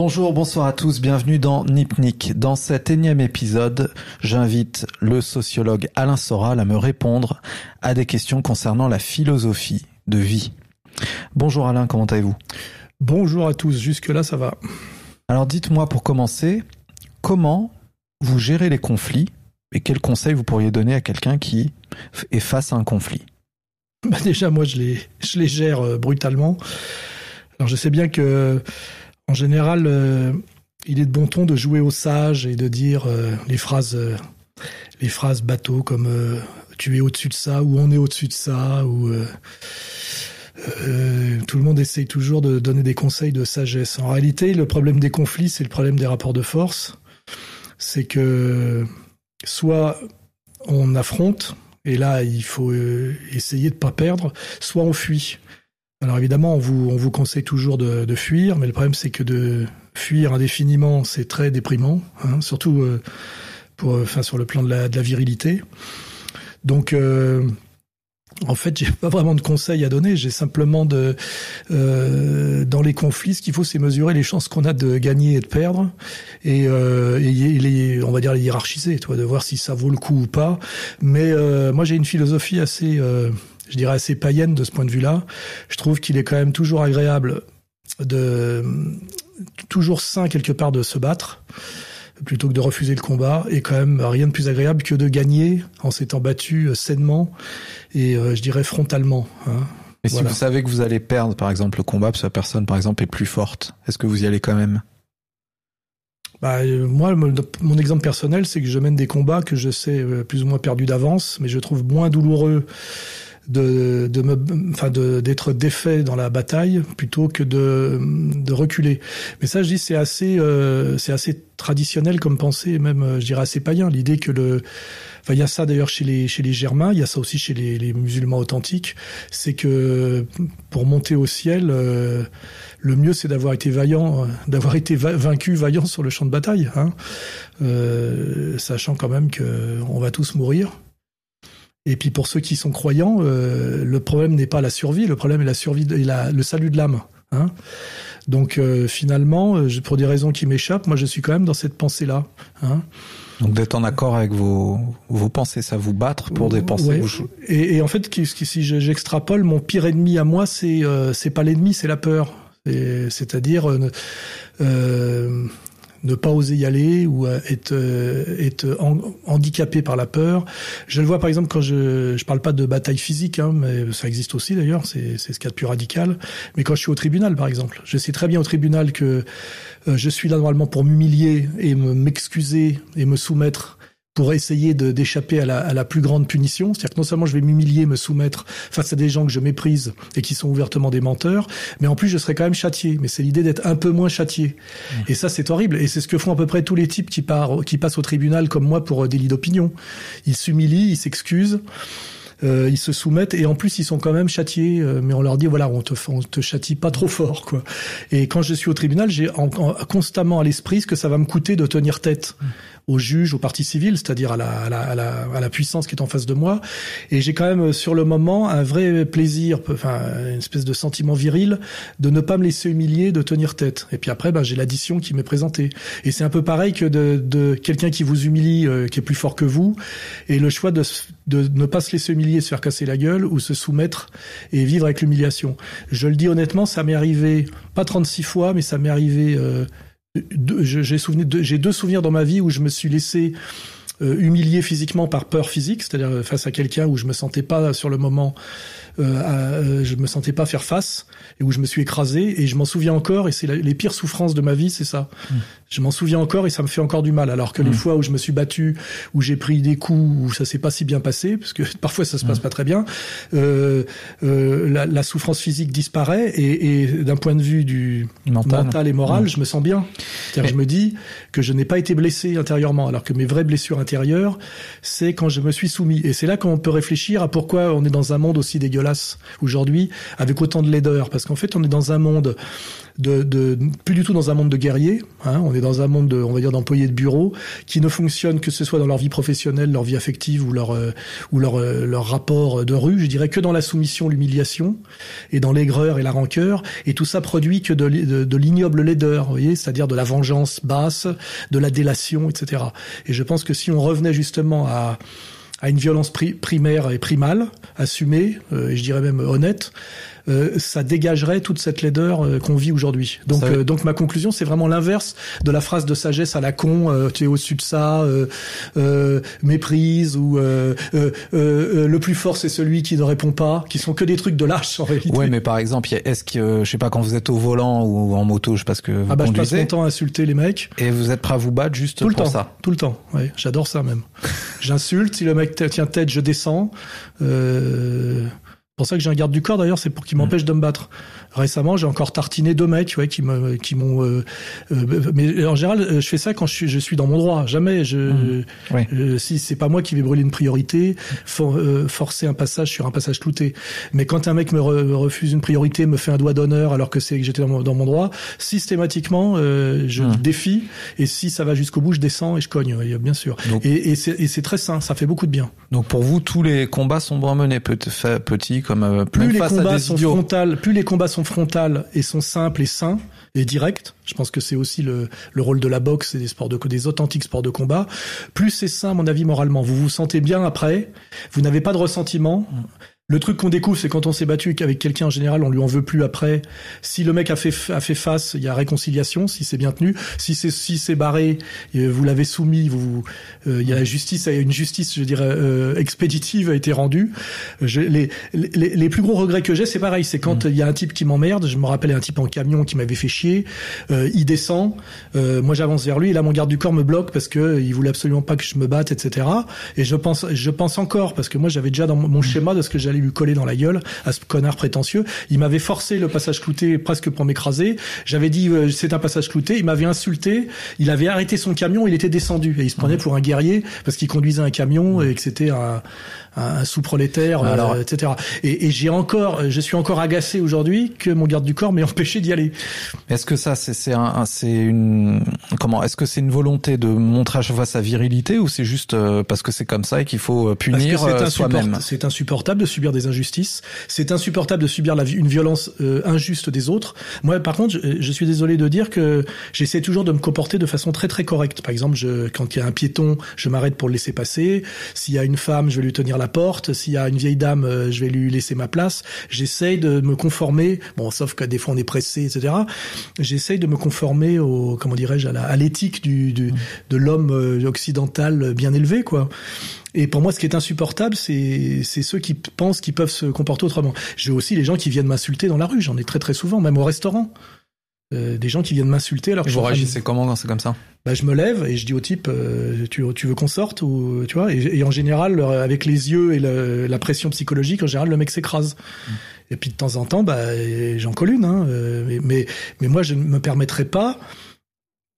Bonjour, bonsoir à tous, bienvenue dans Nipnik. Dans cet énième épisode, j'invite le sociologue Alain Soral à me répondre à des questions concernant la philosophie de vie. Bonjour Alain, comment allez-vous? Bonjour à tous, jusque-là ça va. Alors dites-moi pour commencer, comment vous gérez les conflits et quels conseils vous pourriez donner à quelqu'un qui est face à un conflit? Bah déjà moi je les, je les gère euh, brutalement. Alors je sais bien que en général euh, il est de bon ton de jouer au sage et de dire euh, les phrases les phrases bateaux comme tu es au-dessus de ça ou on est au-dessus de ça ou tout le monde essaye toujours de donner des conseils de sagesse. En réalité, le problème des conflits, c'est le problème des rapports de force. C'est que soit on affronte, et là il faut euh, essayer de pas perdre, soit on fuit. Alors évidemment, on vous, on vous conseille toujours de, fuir, mais le problème c'est que de fuir indéfiniment, c'est très déprimant, hein, surtout euh, pour, enfin, sur le plan de la, virilité. Donc euh, en fait, j'ai pas vraiment de conseils à donner. J'ai simplement euh, dans les conflits, ce qu'il faut, c'est mesurer les chances qu'on a de gagner et de perdre, et, euh, on va dire les hiérarchiser, toi, de voir si ça vaut le coup ou pas. Mais euh, moi, j'ai une philosophie assez, je dirais assez païenne de ce point de vue-là. Je trouve qu'il est quand même toujours agréable de, toujours sain quelque part de se battre plutôt que de refuser le combat, et quand même rien de plus agréable que de gagner en s'étant battu euh, sainement et euh, je dirais frontalement. Hein. Et si vous savez que vous allez perdre par exemple le combat parce que la personne par exemple est plus forte, est-ce que vous y allez quand même? Bah, euh, moi, mon, mon exemple personnel, c'est que je mène des combats que je sais euh, plus ou moins perdus d'avance, mais je trouve moins douloureux de, de me, enfin, de, d'être défait dans la bataille plutôt que de, de reculer. Mais ça, je dis, c'est assez, euh, c'est assez traditionnel comme pensée, même, euh, je dirais, assez païen. L'idée que le, enfin, il y a ça d'ailleurs chez les, chez les Germains, il y a ça aussi chez les, les musulmans authentiques, c'est que pour monter au ciel, euh, le mieux c'est d'avoir été vaillant, euh, d'avoir été va- vaincu vaillant sur le champ de bataille, hein, euh, sachant quand même que on va tous mourir. Et puis pour ceux qui sont croyants, euh, le problème n'est pas la survie, le problème est la survie de- et la- le salut de l'âme. Hein. Donc euh, finalement, euh, pour des raisons qui m'échappent, moi je suis quand même dans cette pensée-là. Hein. Donc d'être en accord avec vos, vos pensées, ça vous battre pour des pensées. Ouais. vous- Et, et en fait, si je- j'extrapole, mon pire ennemi à moi, c'est euh, c'est pas l'ennemi, c'est la peur. C'est-à-dire euh, ne- pas oser y aller ou euh, être, euh, être handicapé par la peur. Je le vois par exemple quand je je parle pas de bataille physique, hein, mais ça existe aussi d'ailleurs, c'est c'est ce qu'il y a de plus radical. Mais quand je suis au tribunal par exemple, je sais très bien au tribunal que euh, je suis là normalement pour m'humilier et me- m'excuser et me soumettre pour essayer d'échapper à la, à la plus grande punition. C'est-à-dire que non seulement je vais m'humilier, me soumettre face à des gens que je méprise et qui sont ouvertement des menteurs, mais en plus je serai quand même châtié. Mais c'est l'idée d'être un peu moins châtié. Et ça c'est horrible. Et c'est ce que font à peu près tous les types qui, partent, qui passent au tribunal comme moi pour euh, délit d'opinion. Ils s'humilient, ils s'excusent. Euh, ils se soumettent et en plus ils sont quand même châtiés, euh, mais on leur dit voilà on te on te châtie pas trop fort quoi. Et quand je suis au tribunal, j'ai en- en- constamment à l'esprit ce que ça va me coûter de tenir tête au juge, au parti civil, c'est-à-dire à la, à, la, à, la, à la puissance qui est en face de moi. Et j'ai quand même euh, sur le moment un vrai plaisir, enfin une espèce de sentiment viril de ne pas me laisser humilier, de tenir tête. Et puis après, ben, j'ai l'addition qui m'est présentée. Et c'est un peu pareil que de, de quelqu'un qui vous humilie, euh, qui est plus fort que vous, et le choix de, de ne pas se laisser humilier, se faire casser la gueule, ou se soumettre et vivre avec l'humiliation. Je le dis honnêtement, ça m'est arrivé, pas 36 fois, mais ça m'est arrivé... Euh, j'ai deux- souvenirs dans ma vie où je me suis laissé humilié physiquement par peur physique, c'est-à-dire euh, face à quelqu'un où je me sentais pas sur le moment, euh, à- euh, je me sentais pas faire face et où je me suis écrasé et je m'en souviens encore et c'est les pires souffrances de ma vie, c'est ça. Je m'en souviens encore et ça me fait encore du mal. Alors que les fois où je me suis battu, où j'ai pris des coups, où ça s'est pas si bien passé, parce que parfois ça se passe pas très bien, euh, euh, la, la souffrance physique disparaît et, et d'un point de vue du Mental. mental, et moral, je me sens bien. C'est-à-dire, je me dis que je n'ai pas été blessé intérieurement, alors que mes vraies blessures intérieures c'est quand je me suis soumis. Et c'est là qu'on peut réfléchir à pourquoi on est dans un monde aussi dégueulasse aujourd'hui, avec autant de laideur. Parce qu'en fait, on est dans un monde de, de, plus du tout dans un monde de guerriers. Hein, on est dans un monde, de, on va dire, d'employés de bureau qui ne fonctionnent que ce soit dans leur vie professionnelle, leur vie affective ou leur euh, ou leur euh, leur rapport de rue. Je dirais que dans la soumission, l'humiliation et dans l'aigreur et la rancœur. Et tout ça produit que de, de, de l'ignoble laideur, vous voyez, c'est-à-dire de la vengeance basse, de la délation, etc. Et je pense que si on revenait justement à à une violence primaire et primale, assumée, euh, et je dirais même honnête, ça dégagerait toute cette laideur euh, qu'on vit aujourd'hui. Donc, euh, donc ma conclusion, c'est vraiment l'inverse de la phrase de sagesse à la con. tu es au-dessus de ça, méprise ou le plus fort c'est celui qui ne répond pas, qui sont que des trucs de lâche en réalité. Ouais, mais par exemple, est-ce que je sais pas quand vous êtes au volant ou en moto, je sais pas ce que vous ah bah, conduisez. Je passe mon temps à insulter les mecs. Et vous êtes prêt à vous battre juste tout le pour temps, ça. Tout le temps. Ouais, j'adore ça même. J'insulte. Si le mec tient tête, je descends. Euh pour ça que j'ai un garde du corps d'ailleurs, c'est pour qu'il m'empêche de me battre. Récemment, j'ai encore tartiné deux mecs, ouais, qui me, qui m'ont. Euh, euh, mais en général, euh, je fais ça quand je suis, je suis dans mon droit. Jamais, je, mmh. si c'est pas moi qui vais brûler une priorité, forcer un passage sur un passage clouté. Mais quand un mec me, refuse une priorité, me fait un doigt d'honneur alors que c'est que j'étais dans, mon, dans mon droit, systématiquement, je mmh. défie. Et si ça va jusqu'au bout, je descends et je cogne, bien sûr. et, et c'est très sain, ça fait beaucoup de bien. Donc pour vous, tous les combats sont bien menés, petits comme plus les combats sont frontales, plus les combats sont frontales et sont simples et sains et directs. Je pense que c'est aussi le, le, rôle de la boxe et des sports de des authentiques sports de combat. Plus c'est sain, mon avis, moralement. Vous vous sentez bien après. Vous n'avez pas de ressentiment. Le truc qu'on découvre, c'est quand on s'est battu avec quelqu'un en général, on lui en veut plus après. Si le mec a fait a fait face, il y a réconciliation. Si c'est bien tenu, si c'est si c'est barré, euh, vous l'avez soumis, vous euh, il y a la justice, il y a une justice, je dirais euh, expéditive a été rendue. Je, les, les, les plus gros regrets que j'ai, c'est pareil, c'est quand mmh. il y a un type qui m'emmerde. Je me rappelle un type en camion qui m'avait fait chier. il descend, moi j'avance vers lui, et là mon garde du corps me bloque parce que il voulait absolument pas que je me batte, etc. Et je pense je pense encore parce que moi j'avais déjà dans mon schéma de ce que j'allais lui coller dans la gueule à ce connard prétentieux. Il m'avait forcé le passage clouté presque pour m'écraser. J'avais dit euh, c'est un passage clouté. Il m'avait insulté. Il avait arrêté son camion. Il était descendu et il se prenait pour un guerrier parce qu'il conduisait un camion et que c'était un, un sous-prolétaire, euh, etc. Et, et j'ai encore, je suis encore agacé aujourd'hui que mon garde du corps m'ait empêché d'y aller. Est-ce que ça, c'est c'est un, c'est une comment Est-ce que c'est une volonté de montrer à chaque fois sa virilité ou c'est juste euh, parce que c'est comme ça et qu'il faut punir soi-même? C'est insupportable de subir des injustices. C'est insupportable de subir la, une violence injuste des autres. Moi, par contre, je, je suis désolé de dire que j'essaie toujours de me comporter de façon très très correcte. Par exemple, je, quand il y a un piéton, je m'arrête pour le laisser passer. S'il y a une femme, je vais lui tenir la porte. S'il y a une vieille dame, euh, je vais lui laisser ma place. J'essaye de me conformer. Bon, sauf que des fois on est pressé, etc. J'essaye de me conformer au, comment dirais-je, à l'éthique du, du, de l'homme euh, occidental bien élevé, quoi. Et pour moi, ce qui est insupportable, c'est ceux qui pensent qu'ils peuvent se comporter autrement. J'ai aussi les gens qui viennent m'insulter dans la rue. J'en ai très très souvent, même au restaurant. Euh, des gens qui viennent m'insulter alors que vous réagissez comment quand c'est comme ça bah, je me lève et je dis au type euh, tu, tu veux qu'on sorte ou tu vois et, en général avec les yeux et la pression psychologique en général le mec s'écrase mm. et puis de temps en temps bah j'en colle une hein, euh, mais mais moi je ne me permettrai pas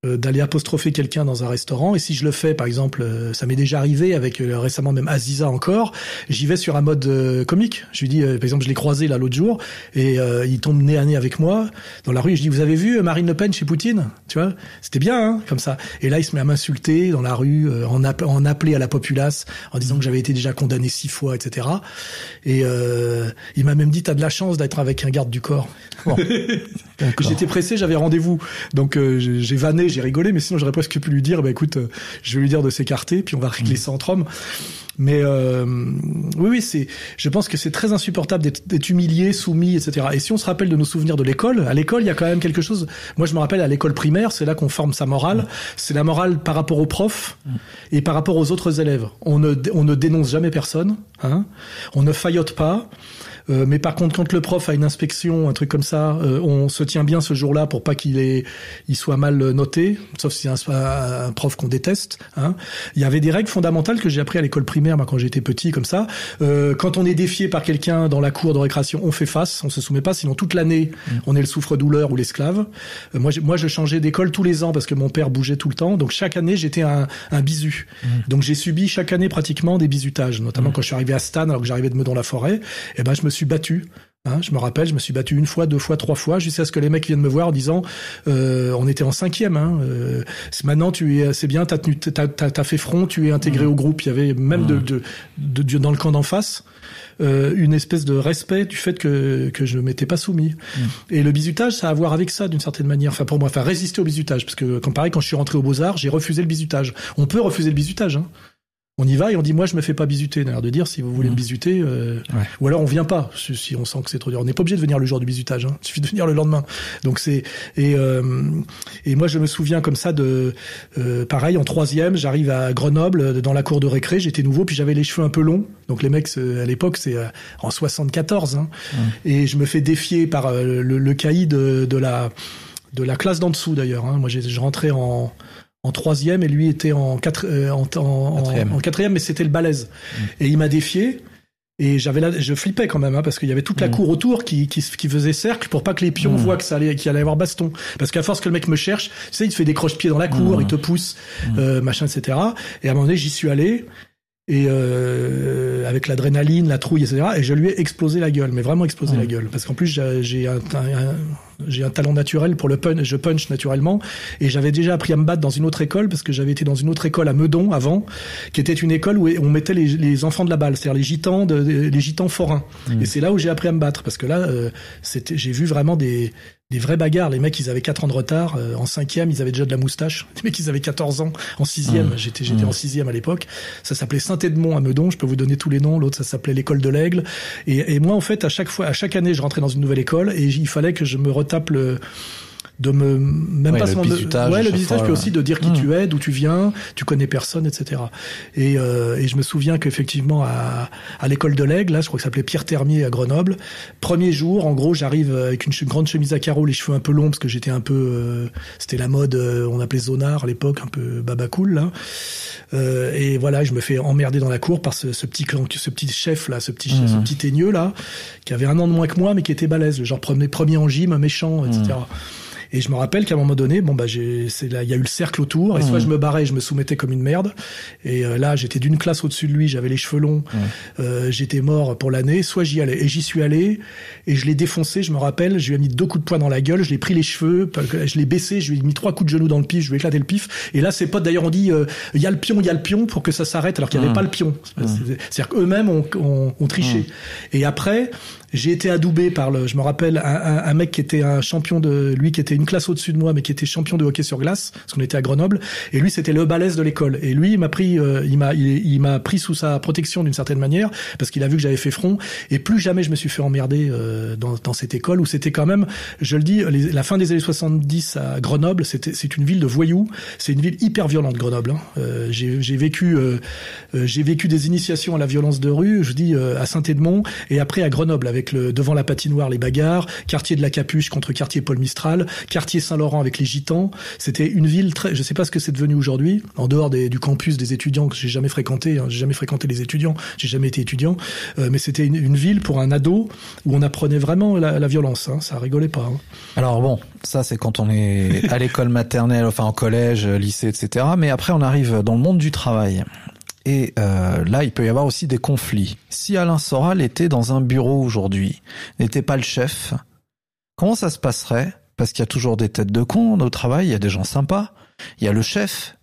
d'aller apostropher quelqu'un dans un restaurant. Et si je le fais par exemple euh, ça m'est déjà arrivé avec euh, récemment même Aziza encore j'y vais sur un mode comique. Je lui dis par exemple je l'ai croisé là l'autre jour et il tombe nez à nez avec moi dans la rue. Je dis vous avez vu Marine Le Pen chez Poutine? Tu vois? C'était bien hein, comme ça. Et là il se met à m'insulter dans la rue en, en appeler à la populace en disant que j'avais été déjà condamné six fois etc et il m'a même dit t'as de la chance d'être avec un garde du corps. Bon. j'étais pressé j'avais rendez-vous. Donc j'ai vanné j'ai rigolé, mais sinon j'aurais presque pu lui dire, bah écoute, euh, je vais lui dire de s'écarter, puis on va régler ça entre hommes. Mais euh, oui, oui, c'est. Je pense que c'est très insupportable d'être humilié, soumis, etc. Et si on se rappelle de nos souvenirs de l'école, à l'école, il y a quand même quelque chose. Moi, je me rappelle à l'école primaire, c'est là qu'on forme sa morale. C'est la morale par rapport aux profs et par rapport aux autres élèves. On ne, on ne dénonce jamais personne. Hein on ne faillote pas. Euh, mais par contre, quand le prof a une inspection, un truc comme ça, euh, on se tient bien ce jour-là pour pas qu'il ait, il soit mal noté, sauf si c'est un, un, prof qu'on déteste. Hein. Il y avait des règles fondamentales que j'ai appris à l'école primaire, moi, quand j'étais petit, comme ça. Euh, quand on est défié par quelqu'un dans la cour de récréation, on fait face, on se soumet pas, sinon toute l'année, mmh. on est le souffre-douleur ou l'esclave. Euh, moi, moi, je changeais d'école tous les ans parce que mon père bougeait tout le temps, donc chaque année, j'étais un, un bisu. Mmh. Donc j'ai subi chaque année pratiquement des bisutages, notamment mmh. quand je suis arrivé à Stan, alors que j'arrivais de Meudon-la-Forêt. Et eh ben, je me suis battu Hein, je me rappelle, je me suis battu une fois, deux fois, trois fois, jusqu'à ce que les mecs viennent me voir en disant, euh, on était en cinquième. Hein, euh, maintenant, tu es, c'est bien, t'as tenu, t'as, t'as, fait front, tu es intégré mmh. au groupe. Il y avait même de, de, de, dans le camp d'en face. Euh, une espèce de respect du fait que, que je m'étais pas soumis. Mmh. Et le bizutage, ça a à voir avec ça d'une certaine manière. Enfin pour moi, enfin résister au bizutage, parce que quand pareil, quand je suis rentré aux beaux arts, j'ai refusé le bizutage. On peut refuser le bizutage. Hein on y va et on dit moi je me fais pas bisuter d'ailleurs de dire si vous voulez me mmh. bisuter euh, ou alors on vient pas si on sent que c'est trop dur on n'est pas obligé de venir le jour du bisutage hein. il suffit de venir le lendemain donc c'est et euh, et moi je me souviens comme ça de euh, pareil en troisième j'arrive à Grenoble dans la cour de récré j'étais nouveau puis j'avais les cheveux un peu longs donc les mecs à l'époque c'est en 74 hein, mmh. et je me fais défier par le, le caïd de, de la de la classe d'en dessous d'ailleurs hein. moi je rentrais en en troisième et lui était en, quatre, euh, en, en, quatrième. mais c'était le balèze. Mm. Et il m'a défié. Et j'avais là, je flippais quand même, hein, parce qu'il y avait toute la mm. cour autour qui, qui, qui, faisait cercle pour pas que les pions mm. voient que ça allait, qu'il allait avoir baston. Parce qu'à force que le mec me cherche, tu sais, il te fait des croche-pieds dans la cour, il te pousse, euh, machin, etc. Et à un moment donné, j'y suis allé et euh, avec l'adrénaline, la trouille, etc. Et je lui ai explosé la gueule, mais vraiment explosé la gueule, parce qu'en plus j'ai un, j'ai un talent naturel pour le punch, je punch naturellement, et j'avais déjà appris à me battre dans une autre école parce que j'avais été dans une autre école à Meudon avant, qui était une école où on mettait les, les enfants de la balle, c'est-à-dire les gitans, de, les gitans forains. Mmh. Et c'est là où j'ai appris à me battre parce que là, euh, c'était, j'ai vu vraiment des des vraies bagarres. Les mecs, ils avaient 4 ans de retard. Euh, en cinquième, ils avaient déjà de la moustache. Les mecs, ils avaient 14 ans. En sixième, mmh. j'étais j'étais mmh. en sixième à l'époque. Ça s'appelait Saint-Edmond à Meudon. Je peux vous donner tous les noms. L'autre, ça s'appelait l'école de l'Aigle. Et, et, moi, en fait, à chaque fois, à chaque année, je rentrais dans une nouvelle école et il fallait que je me retape le de me même pas le visitage, ouais le visitage puis aussi de dire qui mmh. tu es d'où tu viens tu connais personne etc et, euh, et je me souviens qu'effectivement à, à l'école de l'aigle là je crois que ça s'appelait Pierre Termier à Grenoble premier jour en gros j'arrive avec une grande chemise à carreaux les cheveux un peu longs parce que j'étais un peu euh, c'était la mode euh, on appelait zonard à l'époque un peu baba cool là. Euh, et voilà je me fais emmerder dans la cour par ce, ce petit ce petit chef là ce petit mmh. ce petit teigneux là qui avait un an de moins que moi mais qui était balèze. Genre premier premier en gym méchant etc et je me rappelle qu'à un moment donné, bon bah j'ai, c'est là, il y a eu le cercle autour, et soit je me barrais, je me soumettais comme une merde. Et euh, là, j'étais d'une classe au-dessus de lui, j'avais les cheveux longs, mmh. euh, j'étais mort pour l'année. Soit j'y allais, et j'y suis allé, et je l'ai défoncé. Je me rappelle, je lui ai mis deux coups de poing dans la gueule, je l'ai pris les cheveux, je l'ai baissé, je lui ai mis trois coups de genou dans le pif, je lui ai éclaté le pif. Et là, ses potes d'ailleurs ont dit, euh, il y a le pion, il y a le pion, pour que ça s'arrête, alors qu'il n'y avait mmh. pas le pion. C'est-à-dire qu'eux-mêmes ont, ont, ont triché. Et après, j'ai été adoubé par le, je me rappelle, un, un, un, mec qui était un champion de, lui qui était une classe au-dessus de moi, mais qui était champion de hockey sur glace, parce qu'on était à Grenoble. Et lui, c'était le balèze de l'école. Et lui, il m'a pris, euh, il m'a, il, m'a pris sous sa protection d'une certaine manière, parce qu'il a vu que j'avais fait front. Et plus jamais je me suis fait emmerder euh, dans, dans, cette école où c'était quand même, je le dis, la fin des années 70 à Grenoble, c'était, c'est une ville de voyous. C'est une ville hyper violente, Grenoble. Hein. Euh, j'ai, vécu, euh, j'ai vécu des initiations à la violence de rue. Je dis à Saint-Edmond et après à Grenoble avec devant la patinoire les bagarres, quartier de la Capuche contre quartier Paul Mistral, quartier Saint-Laurent avec les Gitans. C'était une ville très, je sais pas ce que c'est devenu aujourd'hui, en dehors du campus des étudiants que j'ai jamais fréquenté, hein, j'ai jamais fréquenté les étudiants, j'ai jamais été étudiant, euh, mais c'était une, ville pour un ado où on apprenait vraiment la, la violence, hein, ça rigolait pas. Hein. Alors bon, ça c'est quand on est à l'école maternelle, enfin en collège, lycée, etc. Mais après on arrive dans le monde du travail. Et euh, là, il peut y avoir aussi des conflits. Si Alain Soral était dans un bureau aujourd'hui, n'était pas le chef, comment ça se passerait? Parce qu'il y a toujours des têtes de con au travail, il y a des gens sympas, il y a le chef.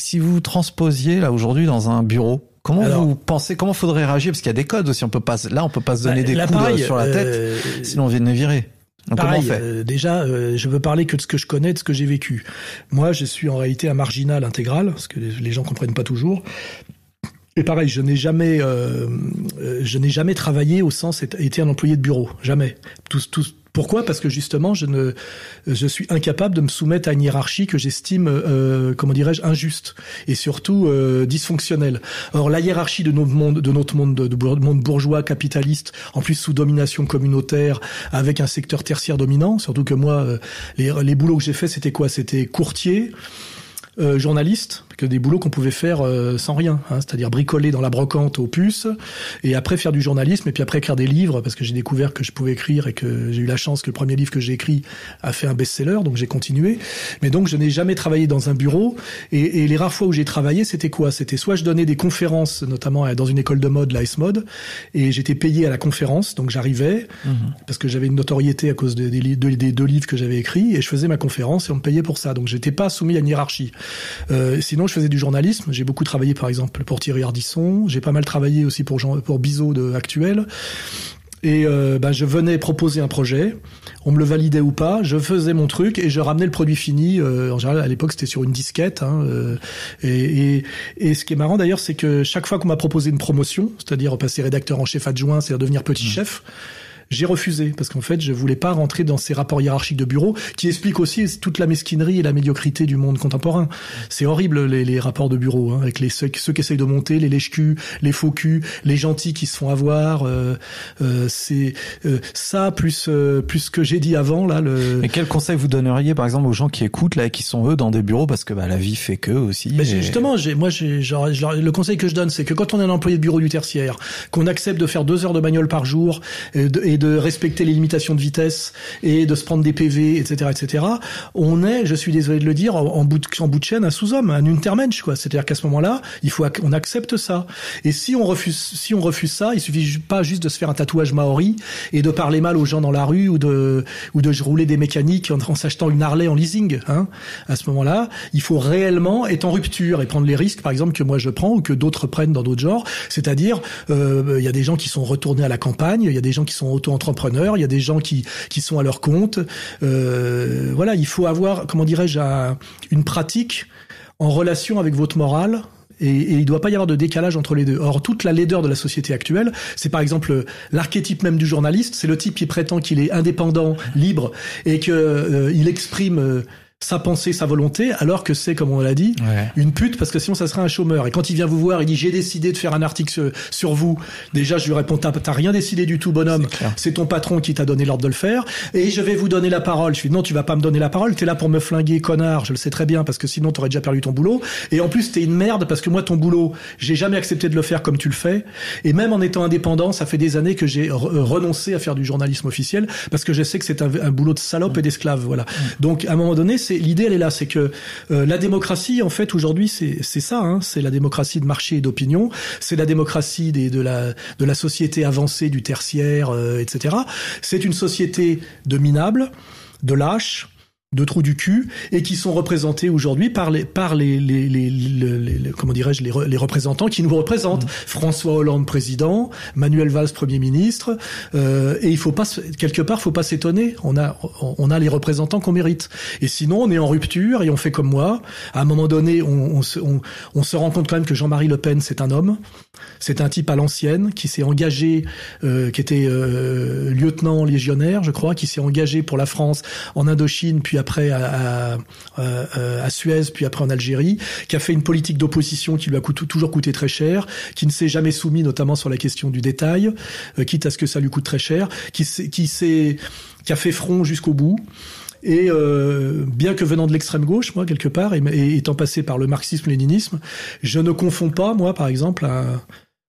Si vous transposiez là aujourd'hui dans un bureau, comment vous pensez Comment faudrait réagir? Parce qu'il y a des codes aussi. On peut pas là, on peut pas se donner bah, des coups sur la tête, euh, sinon on vient de virer. Pareil, euh, déjà, euh, je veux parler que de ce que je connais, de ce que j'ai vécu. Moi, je suis en réalité un marginal intégral, ce que les gens comprennent pas toujours. Et pareil, je n'ai jamais, euh, je n'ai jamais travaillé au sens été un employé de bureau, jamais. Tout, tout, Pourquoi? Parce que justement, je ne, je suis incapable de me soumettre à une hiérarchie que j'estime, euh, comment dirais-je, injuste et surtout euh, dysfonctionnelle. Or, la hiérarchie de notre monde, de notre monde, de, de monde bourgeois capitaliste, en plus sous domination communautaire, avec un secteur tertiaire dominant. Surtout que moi, euh, les, les boulots que j'ai fait, c'était quoi? C'était courtier. Euh, journaliste, que des boulots qu'on pouvait faire euh, sans rien, hein, c'est-à-dire bricoler dans la brocante aux puces, et après faire du journalisme, et puis après écrire des livres, parce que j'ai découvert que je pouvais écrire et que j'ai eu la chance que le premier livre que j'ai écrit a fait un best-seller, donc j'ai continué. Mais donc je n'ai jamais travaillé dans un bureau, et, et les rares fois où j'ai travaillé, c'était quoi? C'était soit je donnais des conférences, notamment dans une école de mode, la S-Mode, et j'étais payé à la conférence, donc j'arrivais, mmh. parce que j'avais une notoriété à cause des, des, des, des deux livres que j'avais écrits, et je faisais ma conférence et on me payait pour ça, donc j'étais pas soumis à une hiérarchie. Euh, sinon, je faisais du journalisme. J'ai beaucoup travaillé, par exemple, pour Thierry Ardisson. J'ai pas mal travaillé aussi pour Jean, pour Bizot de Actuel. Et euh, ben, je venais proposer un projet, on me le validait ou pas, je faisais mon truc et je ramenais le produit fini. Euh, en général, à l'époque, c'était sur une disquette. Hein, euh, et, et, et, ce qui est marrant d'ailleurs, c'est que chaque fois qu'on m'a proposé une promotion, c'est-à-dire passer rédacteur en chef adjoint, c'est-à-dire devenir petit mmh. chef, j'ai refusé parce qu'en fait, je voulais pas rentrer dans ces rapports hiérarchiques de bureau qui expliquent aussi toute la mesquinerie et la médiocrité du monde contemporain. C'est horrible les, les, rapports de bureau hein, avec les ceux, ceux, qui essayent de monter, les lèche-culs, les faux culs, les gentils qui se font avoir. Euh, euh, c'est euh, ça plus euh, plus ce que j'ai dit avant là. Le... Mais quel conseil vous donneriez par exemple aux gens qui écoutent là et qui sont eux dans des bureaux parce que bah, la vie fait que aussi. Mais et... Justement, j'ai moi j'ai genre, le conseil que je donne c'est que quand on est un employé de bureau du tertiaire, qu'on accepte de faire deux heures de bagnole par jour et de, et de respecter les limitations de vitesse et de se prendre des PV, etc., etc. On est, je suis désolé de le dire, en bout de, chaîne, un sous-homme, un untermensch, quoi. C'est-à-dire qu'à ce moment-là, il faut, on accepte ça. Et si on refuse, si on refuse ça, il suffit pas juste de se faire un tatouage maori et de parler mal aux gens dans la rue ou de, ou de rouler des mécaniques en, en s'achetant une Harley en leasing, hein. À ce moment-là, il faut réellement être en rupture et prendre les risques, par exemple, que moi je prends ou que d'autres prennent dans d'autres genres. C'est-à-dire, euh, il y a des gens qui sont retournés à la campagne, il y a des gens qui sont auto-entrepreneurs il y a des gens qui qui sont à leur compte. Euh, voilà, il faut avoir, comment dirais-je, une pratique en relation avec votre morale, et, il ne doit pas y avoir de décalage entre les deux. Or, toute la laideur de la société actuelle, c'est par exemple l'archétype même du journaliste, c'est le type qui prétend qu'il est indépendant, libre, et qu'il euh, exprime euh, sa pensée, sa volonté, alors que c'est, comme on l'a dit, ouais. une pute, parce que sinon ça serait un chômeur. Et quand il vient vous voir, il dit j'ai décidé de faire un article sur, sur vous. Déjà, je lui réponds t'as rien décidé du tout, bonhomme. C'est ton patron qui t'a donné l'ordre de le faire. Et je vais vous donner la parole. Je suis non, tu vas pas me donner la parole. T'es là pour me flinguer, connard. Je le sais très bien, parce que sinon t'aurais déjà perdu ton boulot. Et en plus, t'es une merde, parce que moi, ton boulot, j'ai jamais accepté de le faire comme tu le fais. Et même en étant indépendant, ça fait des années que j'ai renoncé à faire du journalisme officiel, parce que je sais que c'est un, un, boulot de salope et d'esclave. Voilà. Donc, à un moment donné, l'idée elle est là, c'est que euh, la démocratie en fait aujourd'hui c'est c'est ça, hein, c'est la démocratie de marché et d'opinion, c'est la démocratie des, de la de la société avancée du tertiaire, euh, etc. C'est une société de minables, de lâches de trous du cul et qui sont représentés aujourd'hui par les par les les, les, les, les comment dirais-je les, les, représentants qui nous représentent. Mmh. François Hollande président Manuel Valls premier ministre euh, et il faut pas quelque part faut pas s'étonner. On a on a les représentants qu'on mérite. Et sinon on est en rupture et on fait comme moi. À un moment donné on on se, on, on se rend compte quand même que Jean-Marie Le Pen c'est un homme. C'est un type à l'ancienne qui s'est engagé euh, qui était euh, lieutenant légionnaire je crois qui s'est engagé pour la France en Indochine puis après à, à, à, à, Suez, puis après en Algérie, qui a fait une politique d'opposition qui lui a coûté, toujours coûté très cher, qui ne s'est jamais soumis notamment sur la question du détail, euh, quitte à ce que ça lui coûte très cher, qui qui qui a fait front jusqu'au bout. Et euh, bien que venant de l'extrême gauche, moi quelque part, et, étant passé par le marxisme-léninisme, je ne confonds pas, moi par exemple, à,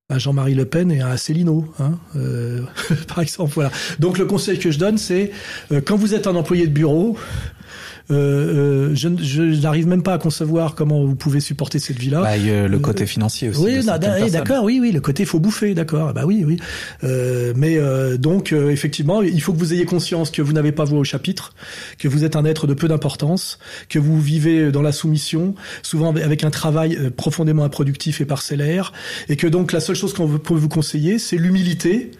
à Jean-Marie Le Pen et à Asselineau, hein, euh, par exemple. Voilà. Donc le conseil que je donne, c'est euh, quand vous êtes un employé de bureau, euh, euh, je, n'arrive même pas à concevoir comment vous pouvez supporter cette vie-là. Bah, euh, le côté financier aussi. Oui, d'accord, oui, oui, le côté faut bouffer, d'accord. Bah oui, oui. Euh, mais euh, donc effectivement, il faut que vous ayez conscience que vous n'avez pas voix au chapitre, que vous êtes un être de peu d'importance, que vous vivez dans la soumission, souvent avec un travail profondément improductif et parcellaire, et que donc la seule chose qu'on peut vous conseiller, c'est l'humilité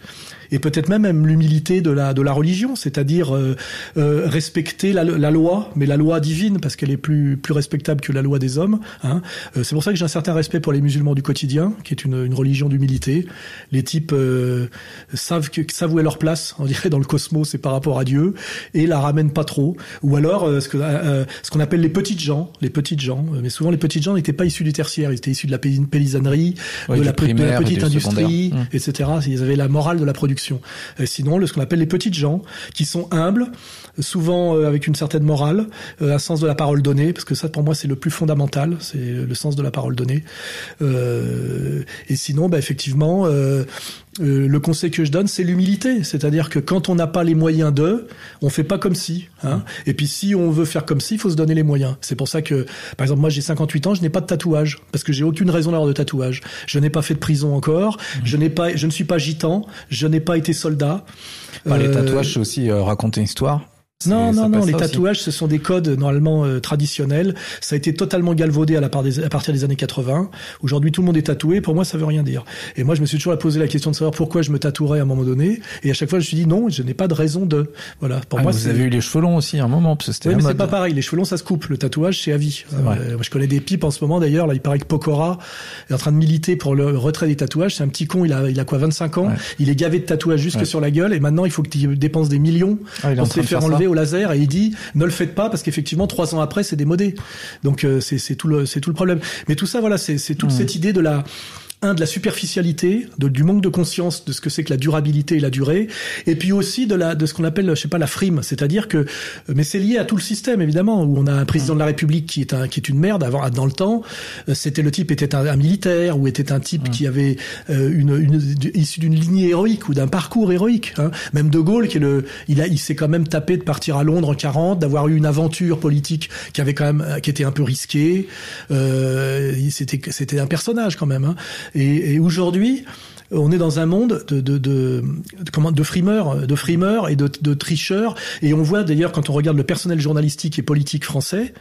et peut-être même, même l'humilité de la de la religion, c'est-à-dire euh, euh, respecter la, la, loi, mais la loi divine parce qu'elle est plus plus respectable que la loi des hommes. Hein. Euh, c'est pour ça que j'ai un certain respect pour les musulmans du quotidien, qui est une, une religion d'humilité. Les types euh, savent que savent où est leur place, on dirait dans le cosmos, c'est par rapport à Dieu, et la ramènent pas trop. Ou alors ce que ce qu'on appelle les petites gens, les petites gens, mais souvent les petites gens n'étaient pas issus du tertiaire, ils étaient issus de la paysannerie, de, la, petite industrie, mmh. etc. Ils avaient la morale de la production. Sinon, ce qu'on appelle les petites gens, qui sont humbles, souvent euh, avec une certaine morale, euh, un sens de la parole donnée, parce que ça, pour moi, c'est le plus fondamental, c'est le sens de la parole donnée. Euh, et sinon, bah, effectivement, euh, euh, le conseil que je donne, c'est l'humilité. C'est-à-dire que quand on n'a pas les moyens d'eux, on fait pas comme si. Hein. Et puis si on veut faire comme si, il faut se donner les moyens. C'est pour ça que, par exemple, moi j'ai 58 ans, je n'ai pas de tatouage parce que j'ai aucune raison d'avoir de tatouage. Je n'ai pas fait de prison encore. Mmh. Je n'ai pas, je ne suis pas gitan. Je n'ai pas été soldat. Bah, les tatouages, c'est aussi raconter une histoire. Non, non, non. Les tatouages, ce sont des codes normalement euh, traditionnels. Ça a été totalement galvaudé à, la part des, à partir des années 80. Aujourd'hui, tout le monde est tatoué. Pour moi, ça veut rien dire. Et moi, je me suis toujours posé la question de savoir pourquoi je me tatouerais à un moment donné. Et à chaque fois, je me suis dit non, je n'ai pas de raison de. Voilà. Pour ah, moi, vous avez eu les cheveux longs aussi à un moment, parce que c'était. Oui, mais c'est pas pareil. Les cheveux longs, ça se coupe. Le tatouage, c'est à vie. Euh, je connais des pipes en ce moment. D'ailleurs, là, il paraît que Pokora est en train de militer pour le retrait des tatouages. C'est un petit con. Il a, il a quoi, 25 ans? Il est gavé de tatouages jusque sur la gueule. Et maintenant, il faut qu'il dépense des millions ah, pour se faire enlever au laser. Et il dit ne le faites pas parce qu'effectivement trois ans après c'est démodé. Donc euh, c'est tout le c'est tout le problème. Mais tout ça voilà c'est c'est toute mmh. cette idée de la un de la superficialité, de, du manque de conscience de ce que c'est que la durabilité et la durée, et puis aussi de la de ce qu'on appelle je sais pas la frime, c'est-à-dire que mais c'est lié à tout le système évidemment où on a un président de la République qui est un qui est une merde avant dans le temps, euh, c'était le type était un, militaire ou était un type qui avait euh, une, une issu d'une lignée héroïque ou d'un parcours héroïque, hein. même De Gaulle qui est le il a il s'est quand même tapé de partir à Londres en 40, d'avoir eu une aventure politique qui avait quand même qui était un peu risquée, euh, c'était c'était un personnage quand même. Hein. Et, aujourd'hui, on est dans un monde de, de, de, comment, de frimeurs, de frimeurs et de, tricheurs. Et on voit d'ailleurs quand on regarde le personnel journalistique et politique français.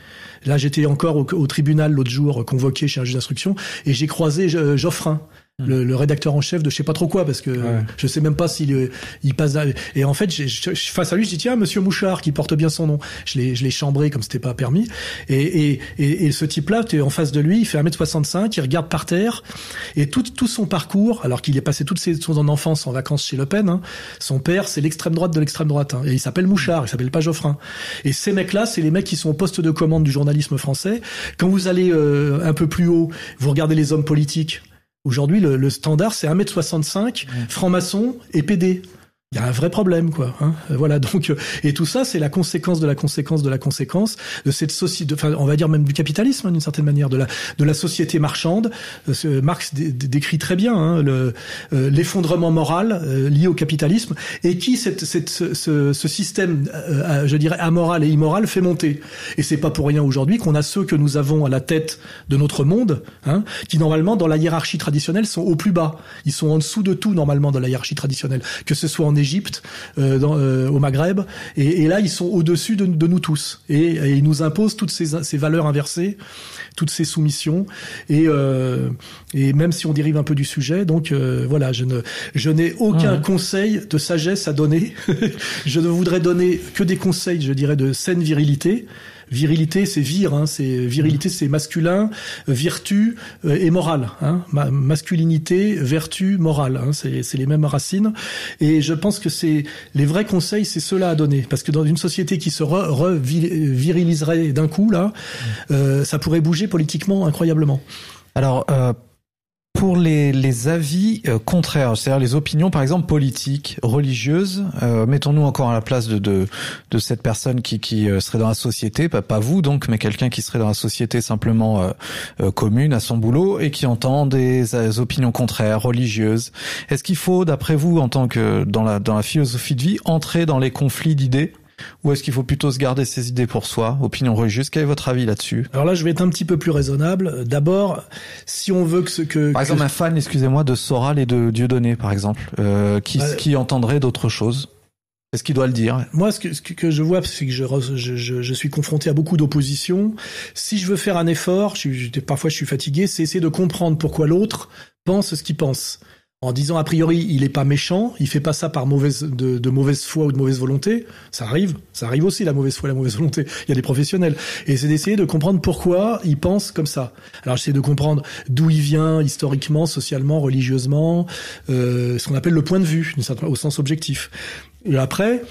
Là, j'étais encore au, tribunal l'autre jour, convoqué chez un juge d'instruction, et j'ai croisé euh, Geoffrin, le, le, rédacteur en chef de je sais pas trop quoi parce que je sais même pas s'il euh, il passe et en fait je, face à lui je dis tiens monsieur Mouchard qui porte bien son nom. Je l'ai je l'ai chambré comme c'était pas permis. Et, et, et, et ce type là tu es en face de lui il fait 1m65 il regarde par terre. Et tout tout son parcours alors qu'il est passé toutes ses son enfance en vacances chez Le Pen hein, son père c'est l'extrême droite de l'extrême droite hein, et il s'appelle Mouchard il s'appelle pas Geoffrin. Et ces mecs là c'est les mecs qui sont au poste de commande du journalisme français. Quand vous allez euh, un peu plus haut vous regardez les hommes politiques Aujourd'hui, le, le, standard, c'est 1m65, franc-maçon et PD il y a un vrai problème, quoi. Hein voilà. Donc, euh, et tout ça, c'est la conséquence de la conséquence de la conséquence de cette société, enfin, on va dire même du capitalisme hein, d'une certaine manière, de la de la société marchande. Euh, Marx décrit très bien hein, le euh, l'effondrement moral lié au capitalisme et qui cette, cette ce, ce, système, je dirais amoral et immoral fait monter. Et c'est pas pour rien aujourd'hui qu'on a ceux que nous avons à la tête de notre monde, hein, qui normalement dans la hiérarchie traditionnelle sont au plus bas. Ils sont en dessous de tout normalement dans la hiérarchie traditionnelle, que ce soit en Égypte, euh, dans, euh, au Maghreb, et, et, là ils sont au-dessus de, de, nous tous, et, et, ils nous imposent toutes ces, ces, valeurs inversées, toutes ces soumissions, et, euh, et même si on dérive un peu du sujet, donc voilà, je ne, je n'ai aucun conseil de sagesse à donner, je ne voudrais donner que des conseils, je dirais, de saine virilité. Virilité, c'est vir, hein, c'est virilité, c'est masculin, vertu euh, et morale. Hein, masculinité, vertu, morale. Hein, c'est les mêmes racines. Et je pense que c'est les vrais conseils, c'est cela à donner, parce que dans une société qui se re-viriliserait d'un coup là, euh, ça pourrait bouger politiquement incroyablement. Alors. Euh pour les, les avis euh, contraires, c'est-à-dire les opinions, par exemple politiques, religieuses, euh, mettons-nous encore à la place de, de, de cette personne qui, qui euh, serait dans la société, pas, pas vous donc, mais quelqu'un qui serait dans la société simplement commune à son boulot et qui entend des, des opinions contraires, religieuses. Est-ce qu'il faut, d'après vous, en tant que dans la dans la philosophie de vie, entrer dans les conflits d'idées? Ou est-ce qu'il faut plutôt se garder ses idées pour soi Opinion religieuse, quel est votre avis là-dessus? Alors là, je vais être un petit peu plus raisonnable. D'abord, si on veut que ce que... Par exemple, un fan, excusez-moi, de Soral et de Dieudonné, par exemple, euh, qui, qui entendrait d'autres choses? Est-ce qu'il doit le dire? Moi, ce que, ce que je vois, c'est que je, je, je, suis confronté à beaucoup d'opposition. Si je veux faire un effort, je, parfois je suis fatigué, c'est essayer de comprendre pourquoi l'autre pense ce qu'il pense en disant a priori il est pas méchant, il fait pas ça par mauvaise de, de, mauvaise foi ou de mauvaise volonté. Ça arrive, ça arrive aussi la mauvaise foi, la mauvaise volonté. Il y a des professionnels et c'est d'essayer de comprendre pourquoi il pense comme ça. Alors j'essaie de comprendre d'où il vient historiquement, socialement, religieusement, euh, ce qu'on appelle le point de vue au sens objectif. Et après,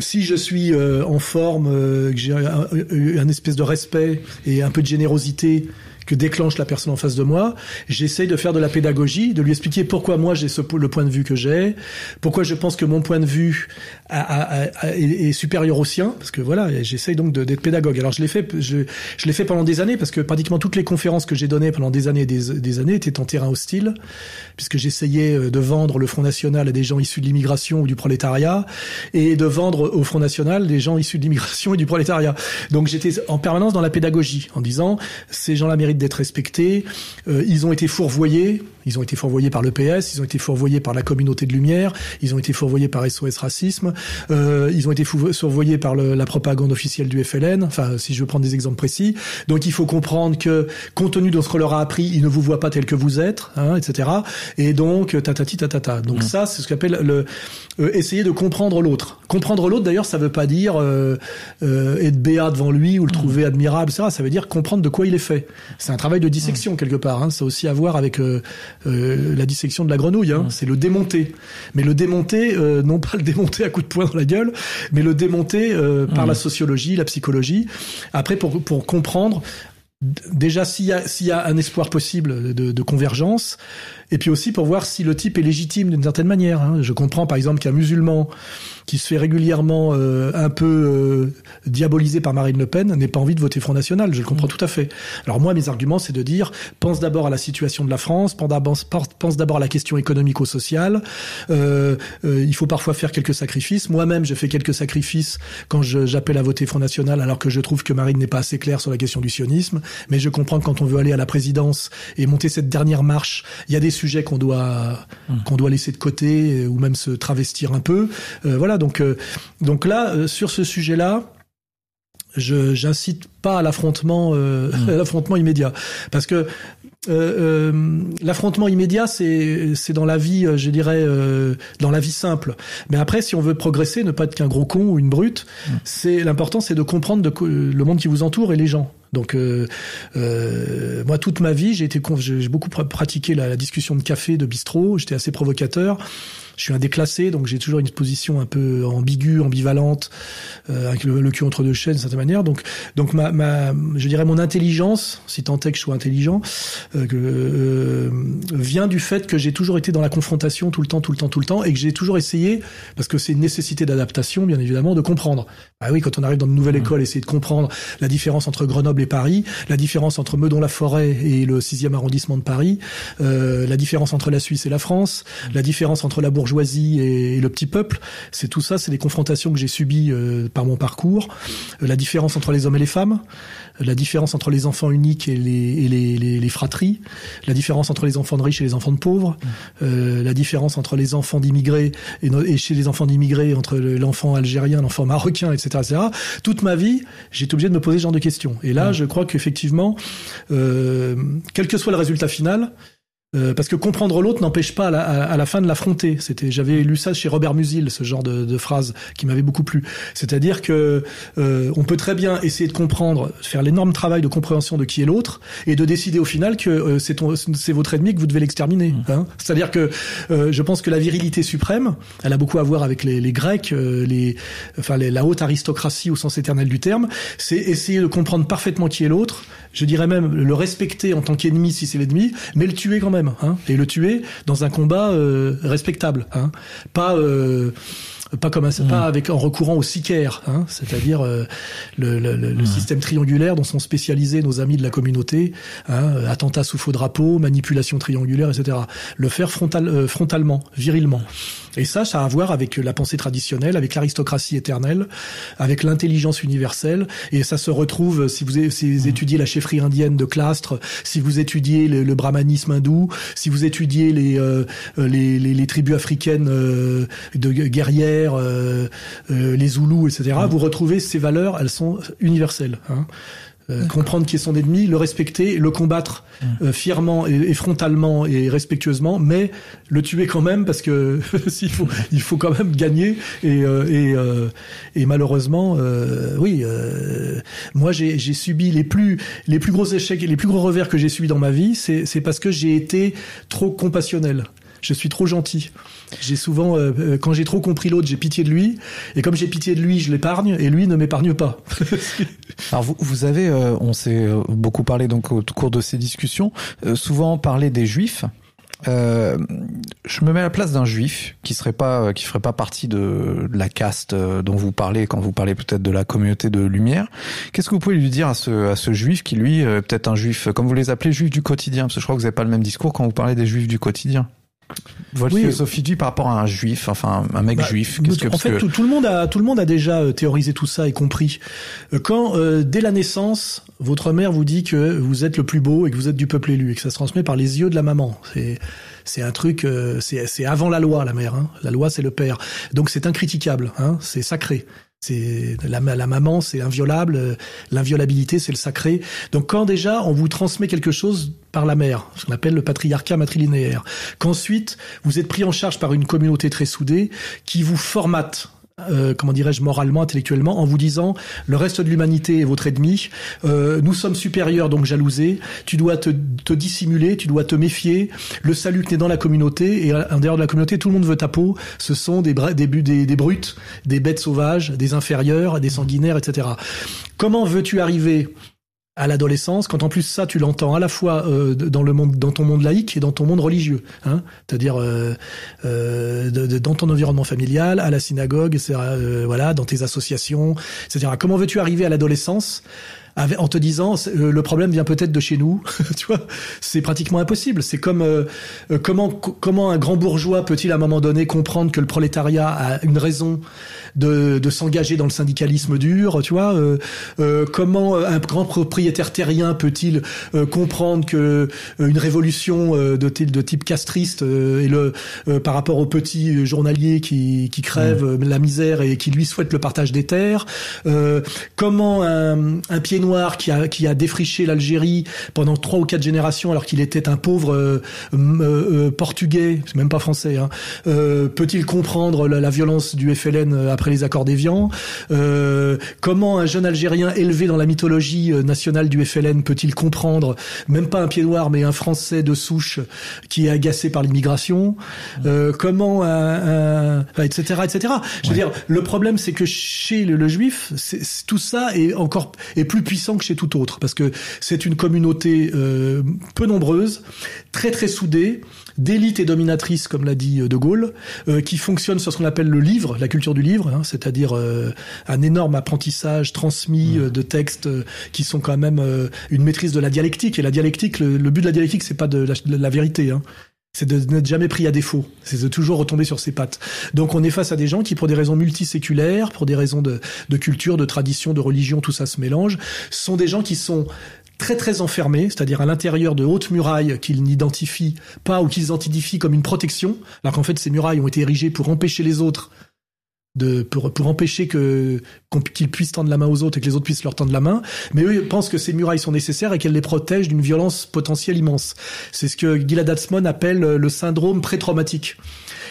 si je suis euh, en forme, euh, que j'ai un, un, espèce de respect et un peu de générosité que déclenche la personne en face de moi, j'essaye de faire de la pédagogie, de lui expliquer pourquoi moi j'ai le point de vue que j'ai, pourquoi je pense que mon point de vue est, supérieur au sien, parce que voilà, j'essaye donc d'être pédagogue. Alors je l'ai fait, je, l'ai fait pendant des années, parce que pratiquement toutes les conférences que j'ai données pendant des années des, années étaient en terrain hostile, puisque j'essayais euh, de vendre le Front National à des gens issus de l'immigration ou du prolétariat, et de vendre au Front National des gens issus de l'immigration et du prolétariat. Donc j'étais en permanence dans la pédagogie, en disant ces gens-là méritent d'être respectés. Euh, ils ont été fourvoyés. Ils ont été fourvoyés par le PS, ils ont été fourvoyés par la communauté de lumière, ils ont été fourvoyés par SOS Racisme, euh, ils ont été fourvoyés par le, la propagande officielle du FLN. Enfin, si je veux prendre des exemples précis. Donc, il faut comprendre que, compte tenu de ce qu'on leur a appris, ils ne vous voient pas tel que vous êtes, hein, etc. Et donc, tatati tatata. Donc mmh. ça, c'est ce qu'appelle le euh, essayer de comprendre l'autre. Comprendre l'autre, d'ailleurs, ça veut pas dire euh, euh, être béat devant lui ou le mmh. trouver admirable, etc. Ça veut dire comprendre de quoi il est fait. C'est un travail de dissection quelque part. Hein. Ça a aussi à voir avec euh, euh, la dissection de la grenouille. Hein. C'est le démonter. Mais le démonter, euh, non pas le démonter à coup de poing dans la gueule, mais le démonter par la sociologie, la psychologie. Après, pour, pour comprendre déjà s'il y, a, s'il y a un espoir possible de, de, convergence, et puis aussi pour voir si le type est légitime d'une certaine manière. Hein. Je comprends par exemple qu'un musulman qui se fait régulièrement euh, un peu euh, diabolisé par Marine Le Pen n'ait pas envie de voter Front National. Je le comprends mmh. tout à fait. Alors moi, mes arguments, c'est de dire pense d'abord à la situation de la France, pense d'abord à la question économico-sociale. Euh, euh, il faut parfois faire quelques sacrifices. Moi-même, je fais quelques sacrifices quand j'appelle à voter Front National, alors que je trouve que Marine n'est pas assez claire sur la question du sionisme. Mais je comprends que quand on veut aller à la présidence et monter cette dernière marche, il y a des sujets qu'on doit mmh. qu'on doit laisser de côté ou même se travestir un peu. voilà donc, euh, donc là, euh, sur ce sujet-là, je j'incite pas à l'affrontement euh, mmh. l'affrontement immédiat parce que l'affrontement immédiat c'est c'est dans la vie je dirais dans la vie simple. Mais après si on veut progresser ne pas être qu'un gros con ou une brute mmh. c'est l'important c'est de comprendre de, le monde qui vous entoure et les gens. Donc euh, euh, moi toute ma vie j'ai été j'ai beaucoup pratiqué la, la, discussion de café de bistrot j'étais assez provocateur je suis un déclassé, donc j'ai toujours une position un peu ambiguë, ambivalente, euh, avec le, le, cul entre deux chaises d'une certaine manière. Donc, donc ma, ma, je dirais mon intelligence, si tant est que je sois intelligent, euh, que, euh, vient du fait que j'ai toujours été dans la confrontation tout le temps, tout le temps, tout le temps, et que j'ai toujours essayé, parce que c'est une nécessité d'adaptation, bien évidemment, de comprendre. Ah oui, quand on arrive dans une nouvelle mmh. école, essayer de comprendre la différence entre Grenoble et Paris, la différence entre Meudon-la-Forêt et le 6e arrondissement de Paris, euh, la différence entre la Suisse et la France, la différence entre la bourgeoisie et, le petit peuple. C'est tout ça, c'est des confrontations que j'ai subies euh, par mon parcours. Euh, la différence entre les hommes et les femmes, la différence entre les enfants uniques et les, et les, les, les fratries, la différence entre les enfants de riches et les enfants de pauvres, euh, la différence entre les enfants d'immigrés et, et, chez les enfants d'immigrés, entre l'enfant algérien, l'enfant marocain, etc., etc. Toute ma vie, j'ai été obligé de me poser ce genre de questions. Et là, je crois qu'effectivement, euh, quel que soit le résultat final, euh, parce que comprendre l'autre n'empêche pas à la, à la, fin de l'affronter. C'était, j'avais lu ça chez Robert Musil, ce genre de, de phrase qui m'avait beaucoup plu. C'est-à-dire que euh, on peut très bien essayer de comprendre, faire l'énorme travail de compréhension de qui est l'autre, et de décider au final que euh, c'est, ton, c'est votre ennemi que vous devez l'exterminer. Mmh. Hein C'est-à-dire que euh, je pense que la virilité suprême, elle a beaucoup à voir avec les, les Grecs, les, enfin les, la haute aristocratie au sens éternel du terme. C'est essayer de comprendre parfaitement qui est l'autre. Je dirais même le respecter en tant qu'ennemi si c'est l'ennemi, mais le tuer quand même hein, et le tuer dans un combat euh, respectable, hein, pas euh, pas comme un, mmh. pas avec en recourant au sicaire, hein, c'est-à-dire euh, le, le, le mmh. système triangulaire dont sont spécialisés nos amis de la communauté, hein, attentat sous faux drapeau, manipulation triangulaire, etc. Le faire frontal, euh, frontalement, virilement. Et ça, ça a à voir avec la pensée traditionnelle, avec l'aristocratie éternelle, avec l'intelligence universelle. Et ça se retrouve, si vous, si vous mmh. étudiez la chefferie indienne de Clastres, si vous étudiez le, le brahmanisme hindou, si vous étudiez les, euh, les, les, les, tribus africaines euh, de guerrières, euh, euh, les Zoulous, etc., mmh. vous retrouvez ces valeurs, elles sont universelles. Hein. Euh, comprendre qui est son ennemi, le respecter, le combattre euh, fièrement et, frontalement et respectueusement, mais le tuer quand même parce que s'il faut, il faut quand même gagner et euh, et, euh, et malheureusement, euh, oui, moi j'ai j'ai subi les plus les plus gros échecs et les plus gros revers que j'ai subis dans ma vie, c'est c'est parce que j'ai été trop compassionnel. Je suis trop gentil. J'ai souvent, euh, euh, quand j'ai trop compris l'autre, j'ai pitié de lui. Et comme j'ai pitié de lui, je l'épargne. Et lui ne m'épargne pas. Alors vous, vous avez, euh, on s'est euh, beaucoup parlé donc au cours de ces discussions, euh, souvent parlé des juifs. Euh, je me mets à la place d'un juif qui serait pas, qui ferait pas partie de, de la caste euh, dont vous parlez quand vous parlez peut-être de la communauté de lumière. Qu'est-ce que vous pouvez lui dire à ce, à ce juif qui lui, euh, peut-être un juif, comme vous les appelez, juif du quotidien, parce que je crois que vous n'avez pas le même discours quand vous parlez des juifs du quotidien. Votre Oui. philosophie de vie par rapport à un juif, enfin un mec Bah, juif. Qu'est-ce que en fait, que- tout, tout le monde a tout le monde a déjà euh, théorisé tout ça et compris. Euh, Quand euh, dès la naissance, votre mère vous dit que vous êtes le plus beau et que vous êtes du peuple élu et que ça se transmet par les yeux de la maman. C'est c'est un truc, euh, c'est c'est avant la loi la mère. Hein. La loi c'est le père. Donc c'est incritiquable. Hein. C'est sacré. C'est la, la maman, c'est inviolable. euh, L'inviolabilité, c'est le sacré. Donc quand déjà on vous transmet quelque chose par la mère, ce qu'on appelle le patriarcat matrilinéaire, qu'ensuite vous êtes pris en charge par une communauté très soudée qui vous formate. Euh, comment dirais-je moralement, intellectuellement, en vous disant le reste de l'humanité est votre ennemi, euh, nous sommes supérieurs donc jalousés, tu dois te, te dissimuler, tu dois te méfier, le salut n'est dans la communauté et en dehors de la communauté tout le monde veut ta peau, ce sont des, des, des brutes, des bêtes sauvages, des inférieurs, des sanguinaires, etc. Comment veux-tu arriver à l'adolescence, quand en plus ça tu l'entends à la fois euh, dans le monde, dans ton monde laïque et dans ton monde religieux, hein, c'est-à-dire euh, euh, dans ton environnement familial, à la synagogue, euh, voilà, dans tes associations, etc. Comment veux-tu arriver à l'adolescence avec- en te disant euh, le problème vient peut-être de chez nous, tu vois, c'est pratiquement impossible. C'est comme euh, euh, comment co- comment un grand bourgeois peut-il à un moment donné comprendre que le prolétariat a une raison de, de s'engager dans le syndicalisme dur, tu vois euh, euh, Comment un grand propriétaire terrien peut-il euh, comprendre que une révolution de, type- de type castriste euh, et le euh, par rapport aux petits journaliers qui, qui crèvent la misère et qui lui souhaitent le partage des terres euh, Comment un, un pied noir qui a qui a défriché l'Algérie pendant trois ou quatre générations alors qu'il était un pauvre euh, euh, euh, portugais, c'est même pas français, hein, peut-il comprendre la, la violence du FLN après les accords d'Évian Comment un jeune Algérien élevé dans la mythologie nationale du FLN peut-il comprendre, même pas un pied noir, mais un Français de souche qui est agacé par l'immigration Comment un, etc. etc. Je veux dire, le problème c'est que chez le, le juif, c'est- tout ça est encore est plus puissant que chez tout autre parce que c'est une communauté euh, peu nombreuse, très très soudée, d'élite et dominatrice comme l'a dit euh, De Gaulle, euh, qui fonctionne sur ce qu'on appelle le livre, la culture du livre, hein, c'est-à-dire euh, un énorme apprentissage transmis euh, de textes euh, qui sont quand même euh, une maîtrise de la dialectique et la dialectique, le, le but de la dialectique c'est pas de la, de la vérité. Hein c'est de n'être jamais pris à défaut, c'est de toujours retomber sur ses pattes. Donc on est face à des gens qui, pour des raisons multiséculaires, pour des raisons de, culture, de tradition, de religion, tout ça se mélange, sont des gens qui sont très très enfermés, c'est-à-dire à, l'intérieur de hautes murailles qu'ils n'identifient pas ou qu'ils identifient comme une protection, alors qu'en fait ces murailles ont été érigées pour empêcher les autres de pour, pour empêcher que qu'ils puissent tendre la main aux autres et que les autres puissent leur tendre la main, mais eux ils pensent que ces murailles sont nécessaires et qu'elles les protègent d'une violence potentielle immense. C'est ce que Gilad Atzmon appelle euh, le syndrome pré-traumatique.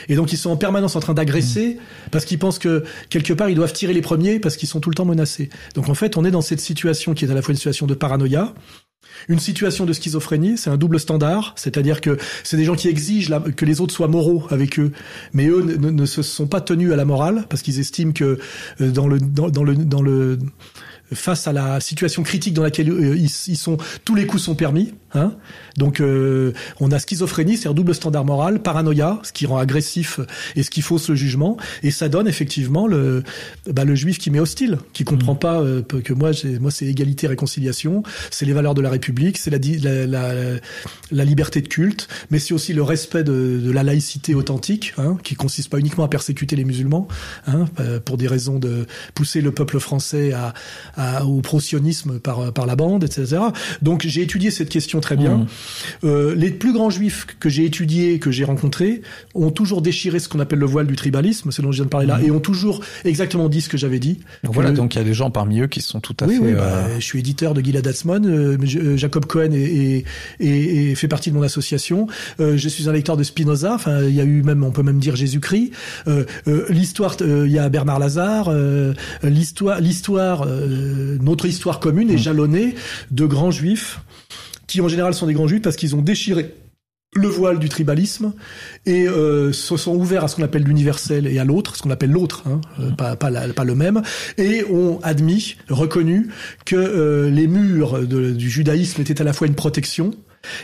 Et donc ils sont en permanence en train d'agresser parce qu'ils pensent que quelque part ils doivent tirer les premiers parce qu'ils sont tout le temps menacés. Donc en fait on est dans cette situation qui est à la fois une situation de paranoïa, une situation de schizophrénie, c'est un double standard, c'est-à-dire que c'est des gens qui exigent que les autres soient moraux avec eux, mais eux ne, se sont pas tenus à la morale parce qu'ils estiment que euh, dans le dans le dans le face à la situation critique dans laquelle euh, ils, ils sont, tous les coups sont permis. Hein Donc euh, on a schizophrénie, c'est-à-dire double standard moral, paranoïa, ce qui rend agressif et ce qui fausse le jugement, et ça donne effectivement le, bah, le juif qui m'est hostile, qui comprend pas euh, que moi, moi c'est égalité, réconciliation, c'est les valeurs de la République, c'est la, la, la, la liberté de culte, mais c'est aussi le respect de, de la laïcité authentique, hein, qui consiste pas uniquement à persécuter les musulmans, hein, euh, pour des raisons de pousser le peuple français à, à- au pro-sionisme par, par la bande, etc. Donc j'ai étudié cette question très bien. Mhm. Euh, les plus grands juifs que j'ai étudiés, que j'ai rencontrés, ont toujours déchiré ce qu'on appelle le voile du tribalisme, ce dont je viens de parler là, et ont toujours exactement dit ce que j'avais dit. Donc voilà, le- donc il y a des gens parmi eux qui sont tout à oui, fait. oui, euh, bah, je suis éditeur de Gilad Atzmon. euh, euh, Jacob Cohen est, est- est- fait partie de mon association. Euh, je suis un lecteur de Spinoza. Enfin, il y a eu même, on peut même dire Jésus-Christ. Euh, euh, l'histoire, euh, il y a Bernard Lazare. euh, l'histoire, l'histoire, euh, notre histoire commune est jalonnée de grands juifs qui en général sont des grands juifs parce qu'ils ont déchiré le voile du tribalisme et euh, se sont ouverts à ce qu'on appelle l'universel et à l'autre, ce qu'on appelle l'autre, hein, euh, pas, pas, la- pas le même, et ont admis, reconnu que euh, les murs de- du judaïsme étaient à la fois une protection,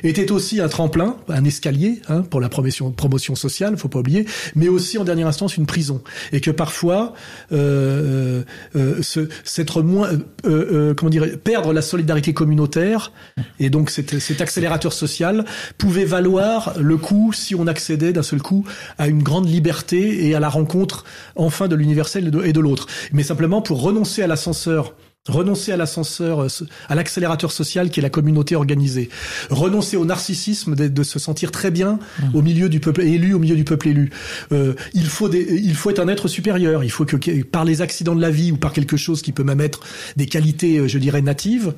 étaient aussi un tremplin, un escalier hein, pour la promotion, sociale, faut pas oublier, mais aussi en dernière instance une prison, et que parfois euh, euh, se- s'être moins, euh, euh, comment dire, perdre la solidarité communautaire et donc cet, cet accélérateur social pouvait valoir le coup si on accédait d'un seul coup à une grande liberté et à la rencontre enfin de l'universel et de l'autre. Mais simplement pour renoncer à l'ascenseur renoncer à l'ascenseur, euh, à l'accélérateur social qui est la communauté organisée, renoncer au narcissisme de, de se sentir très bien au milieu du peuple élu, au milieu du peuple élu. Euh, il faut des, il faut être un être supérieur. Il faut que, par les accidents de la vie ou par quelque chose qui peut même être des qualités, euh, je dirais natives,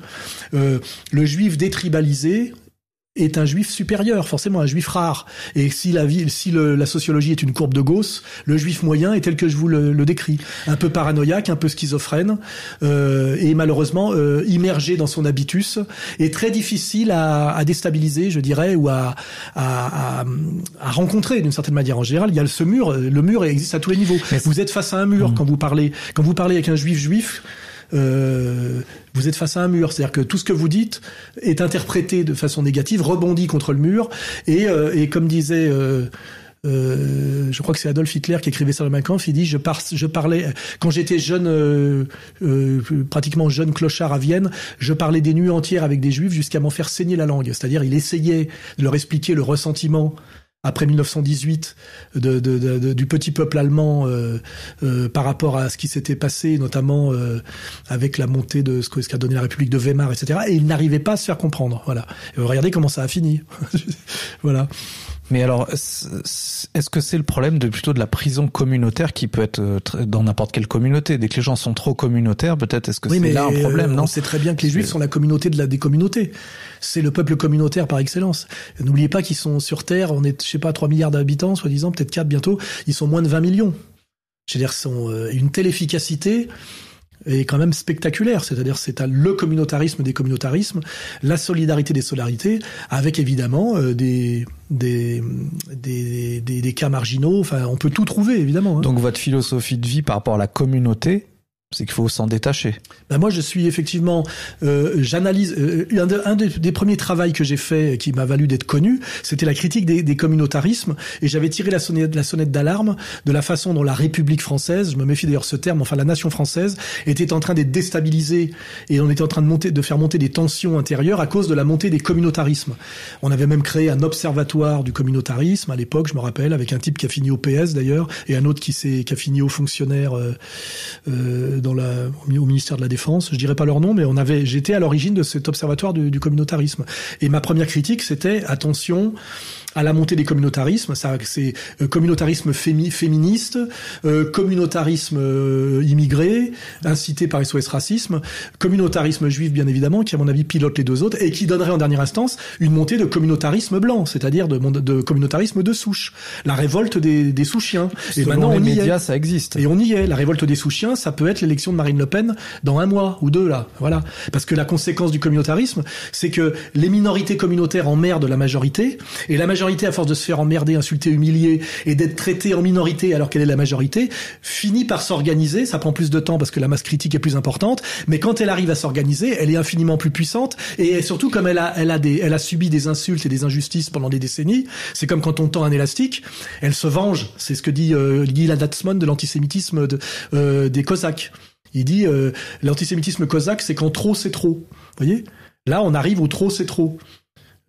euh, le juif détribalisé est un juif supérieur, forcément un juif rare. Et si la vie, si le- la sociologie est une courbe de Gauss, le juif moyen est tel que je vous le, le décris, un peu paranoïaque, un peu schizophrène, euh, et malheureusement euh, immergé dans son habitus, et très difficile à, à déstabiliser, je dirais, ou à, à, à, rencontrer d'une certaine manière. En général, il y a ce mur, le mur existe à tous les niveaux. Vous êtes face à un mur quand vous parlez, quand vous parlez avec un juif juif. Euh, vous êtes face à un mur, c'est-à-dire que tout ce que vous dites est interprété de façon négative, rebondit contre le mur, et, euh, et comme disait, euh, euh, je crois que c'est Adolf Hitler qui écrivait ça dans Mein Kampf, il dit je, par, je parlais quand j'étais jeune, euh, euh, pratiquement jeune clochard à Vienne, je parlais des nuits entières avec des juifs jusqu'à m'en faire saigner la langue, c'est-à-dire il essayait de leur expliquer le ressentiment après 1918 de, de, de- du petit peuple allemand euh, euh, par rapport à ce qui s'était passé, notamment euh, avec la montée de ce ce qu'a donné la République de Weimar, etc. Et il n'arrivait pas à se faire comprendre. Voilà. Regardez comment ça a fini. voilà. Mais alors, est-ce que c'est le problème de plutôt de la prison communautaire qui peut être euh, dans n'importe quelle communauté? Dès que les gens sont trop communautaires, peut-être est-ce que c'est là un problème, euh, non? On sait très bien que les Juifs C'est- sont la communauté de la des communautés. C'est le peuple communautaire par excellence. N'oubliez pas qu'ils sont sur Terre, on est, je sais pas, 3 milliards d'habitants, soi-disant, peut-être 4 bientôt. Ils sont moins de 20 millions. Je veux dire, sont euh, une telle efficacité est quand même spectaculaire. C'est-à-dire, c'est le communautarisme des communautarismes, la solidarité des solidarités, avec évidemment euh, des, des, des, des, des cas marginaux. Enfin, on peut tout trouver, évidemment. hein. Donc votre philosophie de vie par rapport à la communauté, c'est qu'il faut s'en détacher. Ben moi, je suis effectivement, euh, j'analyse. euh, un, de- un des, premiers travaux que j'ai fait, qui m'a valu d'être connu, c'était la critique des, communautarismes, et j'avais tiré la sonnette, la sonnette d'alarme de la façon dont la République française, je me méfie d'ailleurs ce terme, enfin la nation française, était en train d'être déstabilisée et on était en train de monter, de faire monter des tensions intérieures à cause de la montée des communautarismes. On avait même créé un observatoire du communautarisme à l'époque, je me rappelle, avec un type qui a fini au PS d'ailleurs, et un autre qui s'est, qui a fini au fonctionnaire. euh, euh, dans la, au ministère de la Défense. Je dirais pas leur nom, mais on avait, j'étais à l'origine de cet observatoire du, du communautarisme. Et ma première critique, c'était attention à la montée des communautarismes. Ça, c'est euh, communautarisme fémi- féministe, euh, communautarisme euh, immigré, incité par SOS Racisme, communautarisme juif, bien évidemment, qui à mon avis pilote les deux autres et qui donnerait en dernière instance une montée de communautarisme blanc, c'est-à-dire de, de communautarisme de souche, la révolte des, des sous-chiens. Et Selon maintenant, les est. médias, ça existe. Et on y est. La révolte des sous-chiens, ça peut être l'élection de Marine Le Pen dans un mois ou deux, là. Voilà. Parce que la conséquence du communautarisme, c'est que les minorités communautaires emmerdent la majorité, et la majorité, à force de se faire emmerder, insulter, humilier, et d'être traitée en minorité alors qu'elle est la majorité, finit par s'organiser. Ça prend plus de temps parce que la masse critique est plus importante, mais quand elle arrive à s'organiser, elle est infiniment plus puissante, et surtout comme elle a, subi des insultes et des injustices pendant des décennies, c'est comme quand on tend un élastique, elle se venge. C'est ce que dit euh, Guy Ladatsman de l'antisémitisme euh, des Cosaques. Il dit euh, l'antisémitisme cosaque, c'est quand trop c'est trop. Vous voyez? Là, on arrive où trop c'est trop.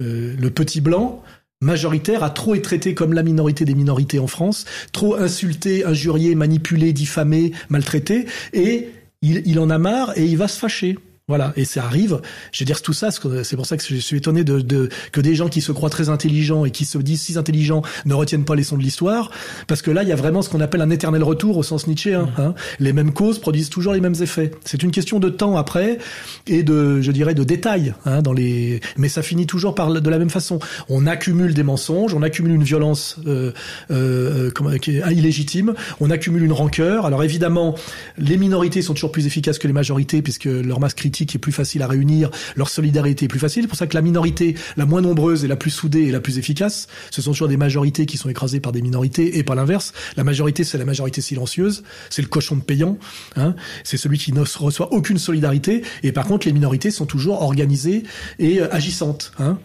Euh, le petit blanc majoritaire a trop été traité comme la minorité des minorités en France, trop insulté, injurié, manipulé, diffamé, maltraité, et il, en a marre et il va se fâcher. Voilà, et ça arrive. Je veux dire tout ça, c'est pour ça que je suis étonné de, de, que des gens qui se croient très intelligents et qui se disent si intelligents ne retiennent pas les sons de l'histoire, parce que là, il y a vraiment ce qu'on appelle un éternel retour au sens nietzschéen. Mmh. Hein. Les mêmes causes produisent toujours les mêmes effets. C'est une question de temps après et de, je dirais, de détails hein, dans les. Mais ça finit toujours par de la même façon. On accumule des mensonges, on accumule une violence euh, euh, qui est illégitime, on accumule une rancœur. Alors évidemment, les minorités sont toujours plus efficaces que les majorités puisque leur masse critique qui est plus facile à réunir, leur solidarité est plus facile. C'est pour ça que la minorité, la moins nombreuse et la plus soudée et la plus efficace, ce sont toujours des majorités qui sont écrasées par des minorités et pas l'inverse. La majorité, c'est la majorité silencieuse, c'est le cochon de payant, hein. c'est celui qui ne reçoit aucune solidarité. Et par contre, les minorités sont toujours organisées et euh, agissantes. Hein.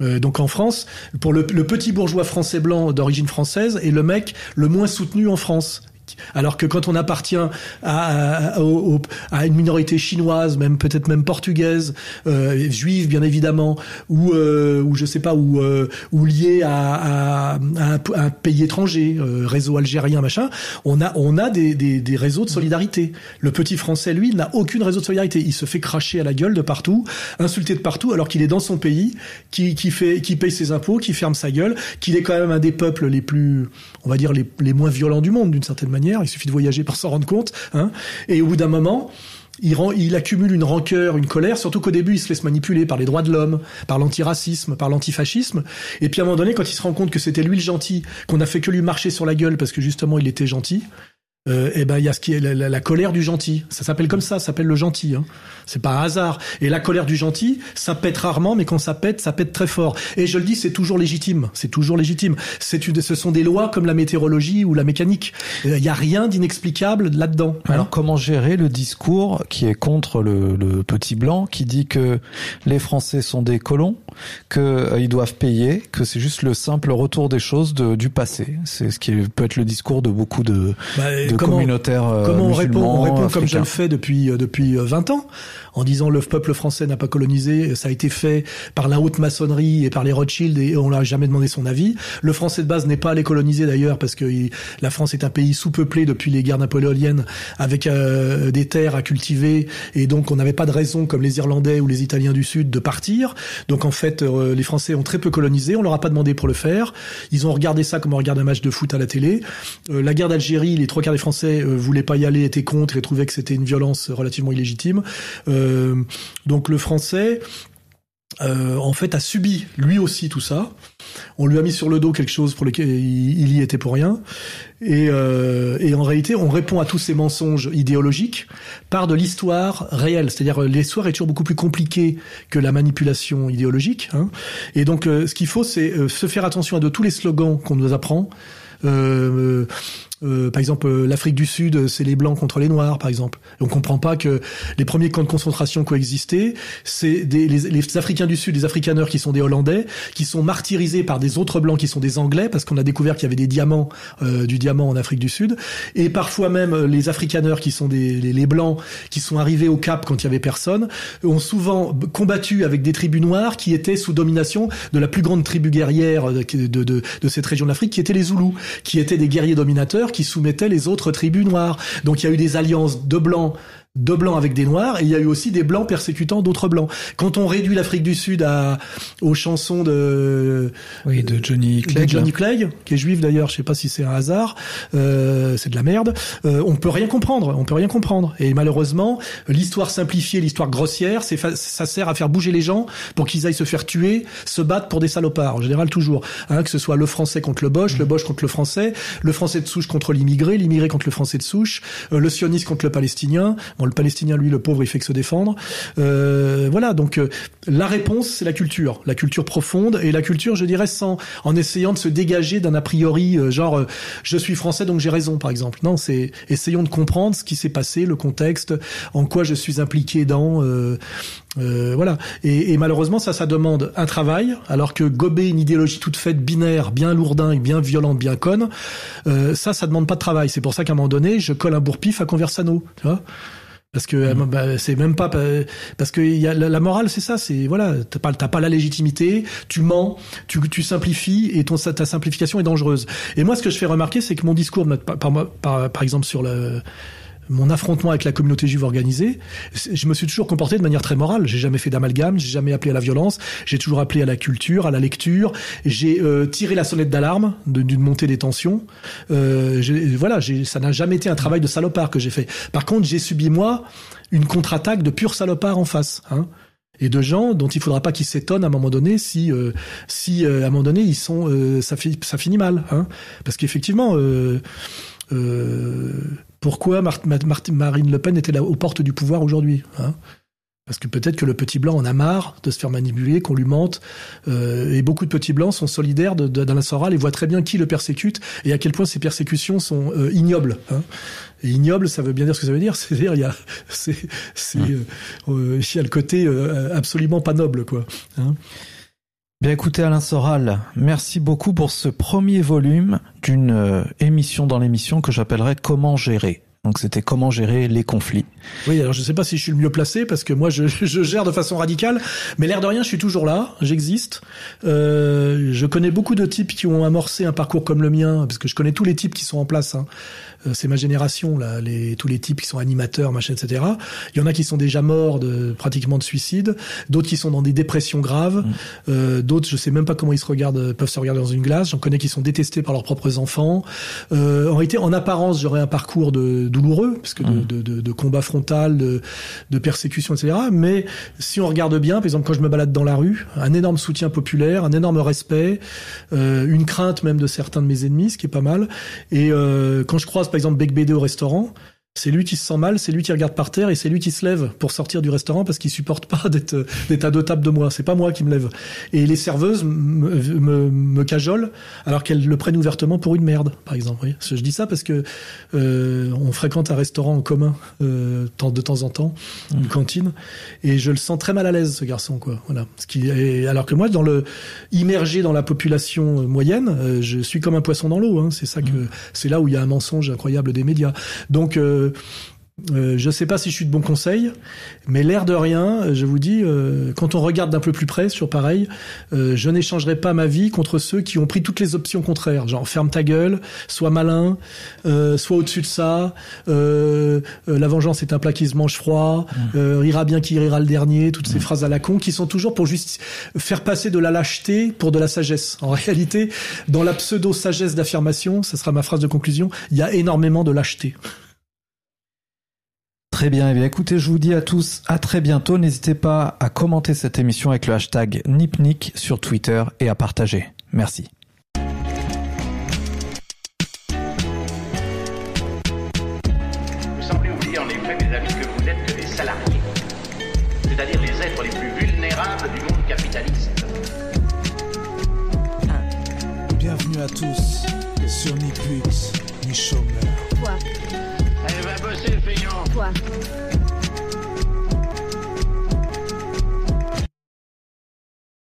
Euh, donc en France, pour le, le, petit bourgeois français blanc d'origine française est le mec le moins soutenu en France. Alors que quand on appartient à, à, à une minorité chinoise, même peut-être même portugaise, euh, juive bien évidemment, ou euh, ou je sais pas, ou euh, ou lié à, à, un, pays étranger, euh, réseau algérien machin, on a on a des, des, des réseaux de solidarité. Le petit français lui n'a aucune réseau de solidarité. Il se fait cracher à la gueule de partout, insulter de partout, alors qu'il est dans son pays, qui qui fait qui paye ses impôts, qui ferme sa gueule, qu'il est quand même un des peuples les plus, on va dire les, les moins violents du monde d'une certaine manière il suffit de voyager pour s'en rendre compte. Hein. Et au bout d'un moment, il, accumule une rancœur, une colère, surtout qu'au début, il se laisse manipuler par les droits de l'homme, par l'antiracisme, par l'antifascisme. Et puis à un moment donné, quand il se rend compte que c'était lui le gentil, qu'on a fait que lui marcher sur la gueule parce que justement il était gentil, euh, et eh ben il y a ce qui est la, la, colère du gentil. Ça s'appelle comme ça, ça s'appelle le gentil. Hein. C'est pas un hasard. Et la colère du gentil, ça pète rarement, mais quand ça pète, ça pète très fort. Et je le dis, c'est toujours légitime. C'est toujours légitime. C'est une, ce sont des lois comme la météorologie ou la mécanique. Il y a rien d'inexplicable là-dedans. Hein. Alors comment gérer le discours qui est contre le, le, petit blanc, qui dit que les Français sont des colons, que euh, ils doivent payer, que c'est juste le simple retour des choses de, du passé? C'est ce qui peut être le discours de beaucoup de, bah, de comment, communautaires euh, Comment on répond On répond comme je le fais depuis euh, depuis 20 ans en disant le peuple français n'a pas colonisé, ça a été fait par la haute maçonnerie et par les Rothschild et on l'a jamais demandé son avis. Le français de base n'est pas allé coloniser d'ailleurs parce que la France est un pays sous-peuplé depuis les guerres napoléoniennes avec euh, des terres à cultiver et donc on n'avait pas de raison comme les Irlandais ou les Italiens du Sud de partir. Donc en fait euh, les Français ont très peu colonisé, on leur a pas demandé pour le faire. Ils ont regardé ça comme on regarde un match de foot à la télé. Euh, la guerre d'Algérie, les trois quarts des Français voulaient pas y aller, étaient contre et trouvaient que c'était une violence relativement illégitime. Donc le français, euh, en fait, a subi lui aussi tout ça. On lui a mis sur le dos quelque chose pour lequel il y était pour rien. Et, euh, et en réalité, on répond à tous ces mensonges idéologiques par de l'histoire réelle. C'est-à-dire, l'histoire est toujours beaucoup plus compliquée que la manipulation idéologique. Hein. Et donc, euh, ce qu'il faut, c'est euh, se faire attention à de tous les slogans qu'on nous apprend. Euh, euh, par exemple, euh, l'Afrique du Sud, c'est les blancs contre les noirs, par exemple. Et on comprend pas que les premiers camps de concentration coexistaient, c'est des, les, les, Africains du Sud, les Afrikaners qui sont des Hollandais, qui sont martyrisés par des autres blancs qui sont des Anglais, parce qu'on a découvert qu'il y avait des diamants, euh, du diamant en Afrique du Sud, et parfois même euh, les Afrikaners qui sont des les, les, blancs qui sont arrivés au Cap quand il y avait personne, ont souvent combattu avec des tribus noires qui étaient sous domination de la plus grande tribu guerrière de, de, de, de cette région d'Afrique, qui étaient les Zoulous, qui étaient des guerriers dominateurs qui soumettaient les autres tribus noires. Donc il y a eu des alliances de blancs de blancs avec des noirs, et il y a eu aussi des blancs persécutant d'autres blancs. Quand on réduit l'Afrique du Sud à aux chansons de oui de Johnny Clegg, de Johnny Clegg qui est juif d'ailleurs, je sais pas si c'est un hasard, euh, c'est de la merde. Euh, on peut rien comprendre, on peut rien comprendre. Et malheureusement, l'histoire simplifiée, l'histoire grossière, c'est ça sert à faire bouger les gens pour qu'ils aillent se faire tuer, se battre pour des salopards. En général toujours, hein, que ce soit le français contre le Bosch, mmh. le Bosch contre le français, le français de souche contre l'immigré, l'immigré contre le français de souche, euh, le sioniste contre le palestinien. Le Palestinien, lui, le pauvre, il fait que se défendre. Euh, voilà, donc euh, la réponse, c'est la culture, la culture profonde et la culture, je dirais, sans en essayant de se dégager d'un a priori, euh, genre euh, je suis français donc j'ai raison, par exemple. Non, c'est essayons de comprendre ce qui s'est passé, le contexte, en quoi je suis impliqué dans. Euh, voilà. Et, et, malheureusement, ça, ça demande un travail, alors que gober une idéologie toute faite, binaire, bien lourdin, bien violente, bien conne, ça, ça demande pas de travail. C'est pour ça qu'à un moment donné, je colle un bourre-pif à Conversano, tu vois parce que mmh. bah, c'est même pas parce que la morale c'est ça c'est voilà t'as pas t'as pas la légitimité tu mens tu tu simplifies et ton ta simplification est dangereuse et moi ce que je fais remarquer c'est que mon discours par par, par exemple sur le mon affrontement avec la communauté juive organisée, je me suis toujours comporté de manière très morale. J'ai jamais fait d'amalgame, j'ai jamais appelé à la violence, j'ai toujours appelé à la culture, à la lecture. J'ai euh, tiré la sonnette d'alarme d'une montée des tensions. Euh, voilà, ça n'a jamais été un travail de salopard que j'ai fait. Par contre, j'ai subi moi une contre-attaque de pur salopard en face. Hein et de gens dont il faudra pas qu'ils s'étonnent à un moment donné si euh, si euh, à un moment donné ils sont euh, ça, ça finit mal hein parce qu'effectivement pourquoi Marine Le Pen était là aux portes du pouvoir aujourd'hui hein? Parce que peut-être que le petit blanc en a marre de se faire manipuler, qu'on lui mente. et beaucoup de petits blancs sont solidaires la Soral et voient très bien qui le persécute et à quel point ces persécutions sont ignobles. Hein? Et ignoble, ça veut bien dire ce que ça veut dire. C'est-à-dire, il y a, c'est, c'est, euh, euh, il y a le côté euh, absolument pas noble, quoi. Hein? Bien écoutez Alain Soral, merci beaucoup pour ce premier volume d'une émission dans l'émission que j'appellerais Comment gérer. Donc c'était comment gérer les conflits. Oui, alors je ne sais pas si je suis le mieux placé parce que moi je, je gère de façon radicale, mais l'air de rien, je suis toujours là, j'existe. Euh, je connais beaucoup de types qui ont amorcé un parcours comme le mien, parce que je connais tous les types qui sont en place. Hein. Euh, c'est ma génération là, les, tous les types qui sont animateurs, machin, etc. Il y en a qui sont déjà morts de pratiquement de suicide, d'autres qui sont dans des dépressions graves, mm. euh, d'autres je sais même pas comment ils se regardent, peuvent se regarder dans une glace. J'en connais qui sont détestés par leurs propres enfants. Euh, en réalité, en apparence, j'aurais un parcours de douloureux, parce que de, mm. de, de, de, combat frontal, de, de persécution, etc. Mais si on regarde bien, par exemple, quand je me balade dans la rue, un énorme soutien populaire, un énorme respect, euh, une crainte même de certains de mes ennemis, ce qui est pas mal. Et euh, quand je croise par exemple Bec BD au restaurant, c'est lui qui se sent mal, c'est lui qui regarde par terre et c'est lui qui se lève pour sortir du restaurant parce qu'il supporte pas d'être d'être à deux tables de moi. C'est pas moi qui me lève. Et les serveuses me, me, me cajolent alors qu'elles le prennent ouvertement pour une merde, par exemple. Je dis ça parce que euh, on fréquente un restaurant en commun euh, de temps en temps, une mmh. cantine, et je le sens très mal à l'aise ce garçon, quoi. Voilà. Ce qui est, alors que moi, dans le immergé dans la population moyenne, euh, je suis comme un poisson dans l'eau. Hein. C'est ça que mmh. c'est là où il y a un mensonge incroyable des médias. Donc euh, euh, je ne sais pas si je suis de bon conseil, mais l'air de rien, je vous dis, euh, quand on regarde d'un peu plus près sur pareil, euh, je n'échangerai pas ma vie contre ceux qui ont pris toutes les options contraires, genre ferme ta gueule, sois malin, sois au-dessus de ça, la vengeance est un plat qui se mange froid, mmh. rira bien qui rira le dernier, toutes ces mmh. phrases à la con qui sont toujours pour juste faire passer de la lâcheté pour de la sagesse. En réalité, dans la pseudo-sagesse d'affirmation, ça sera ma phrase de conclusion, il y a énormément de lâcheté. Très bien, eh bien écoutez, je vous dis à tous à très bientôt. N'hésitez pas à commenter cette émission avec le hashtag NipNik sur Twitter et à partager. Merci. Vous semblez oublier en effet, mes amis, que vous n'êtes que des salariés, c'est-à-dire les êtres les plus vulnérables du monde capitaliste. Bienvenue à tous Москва.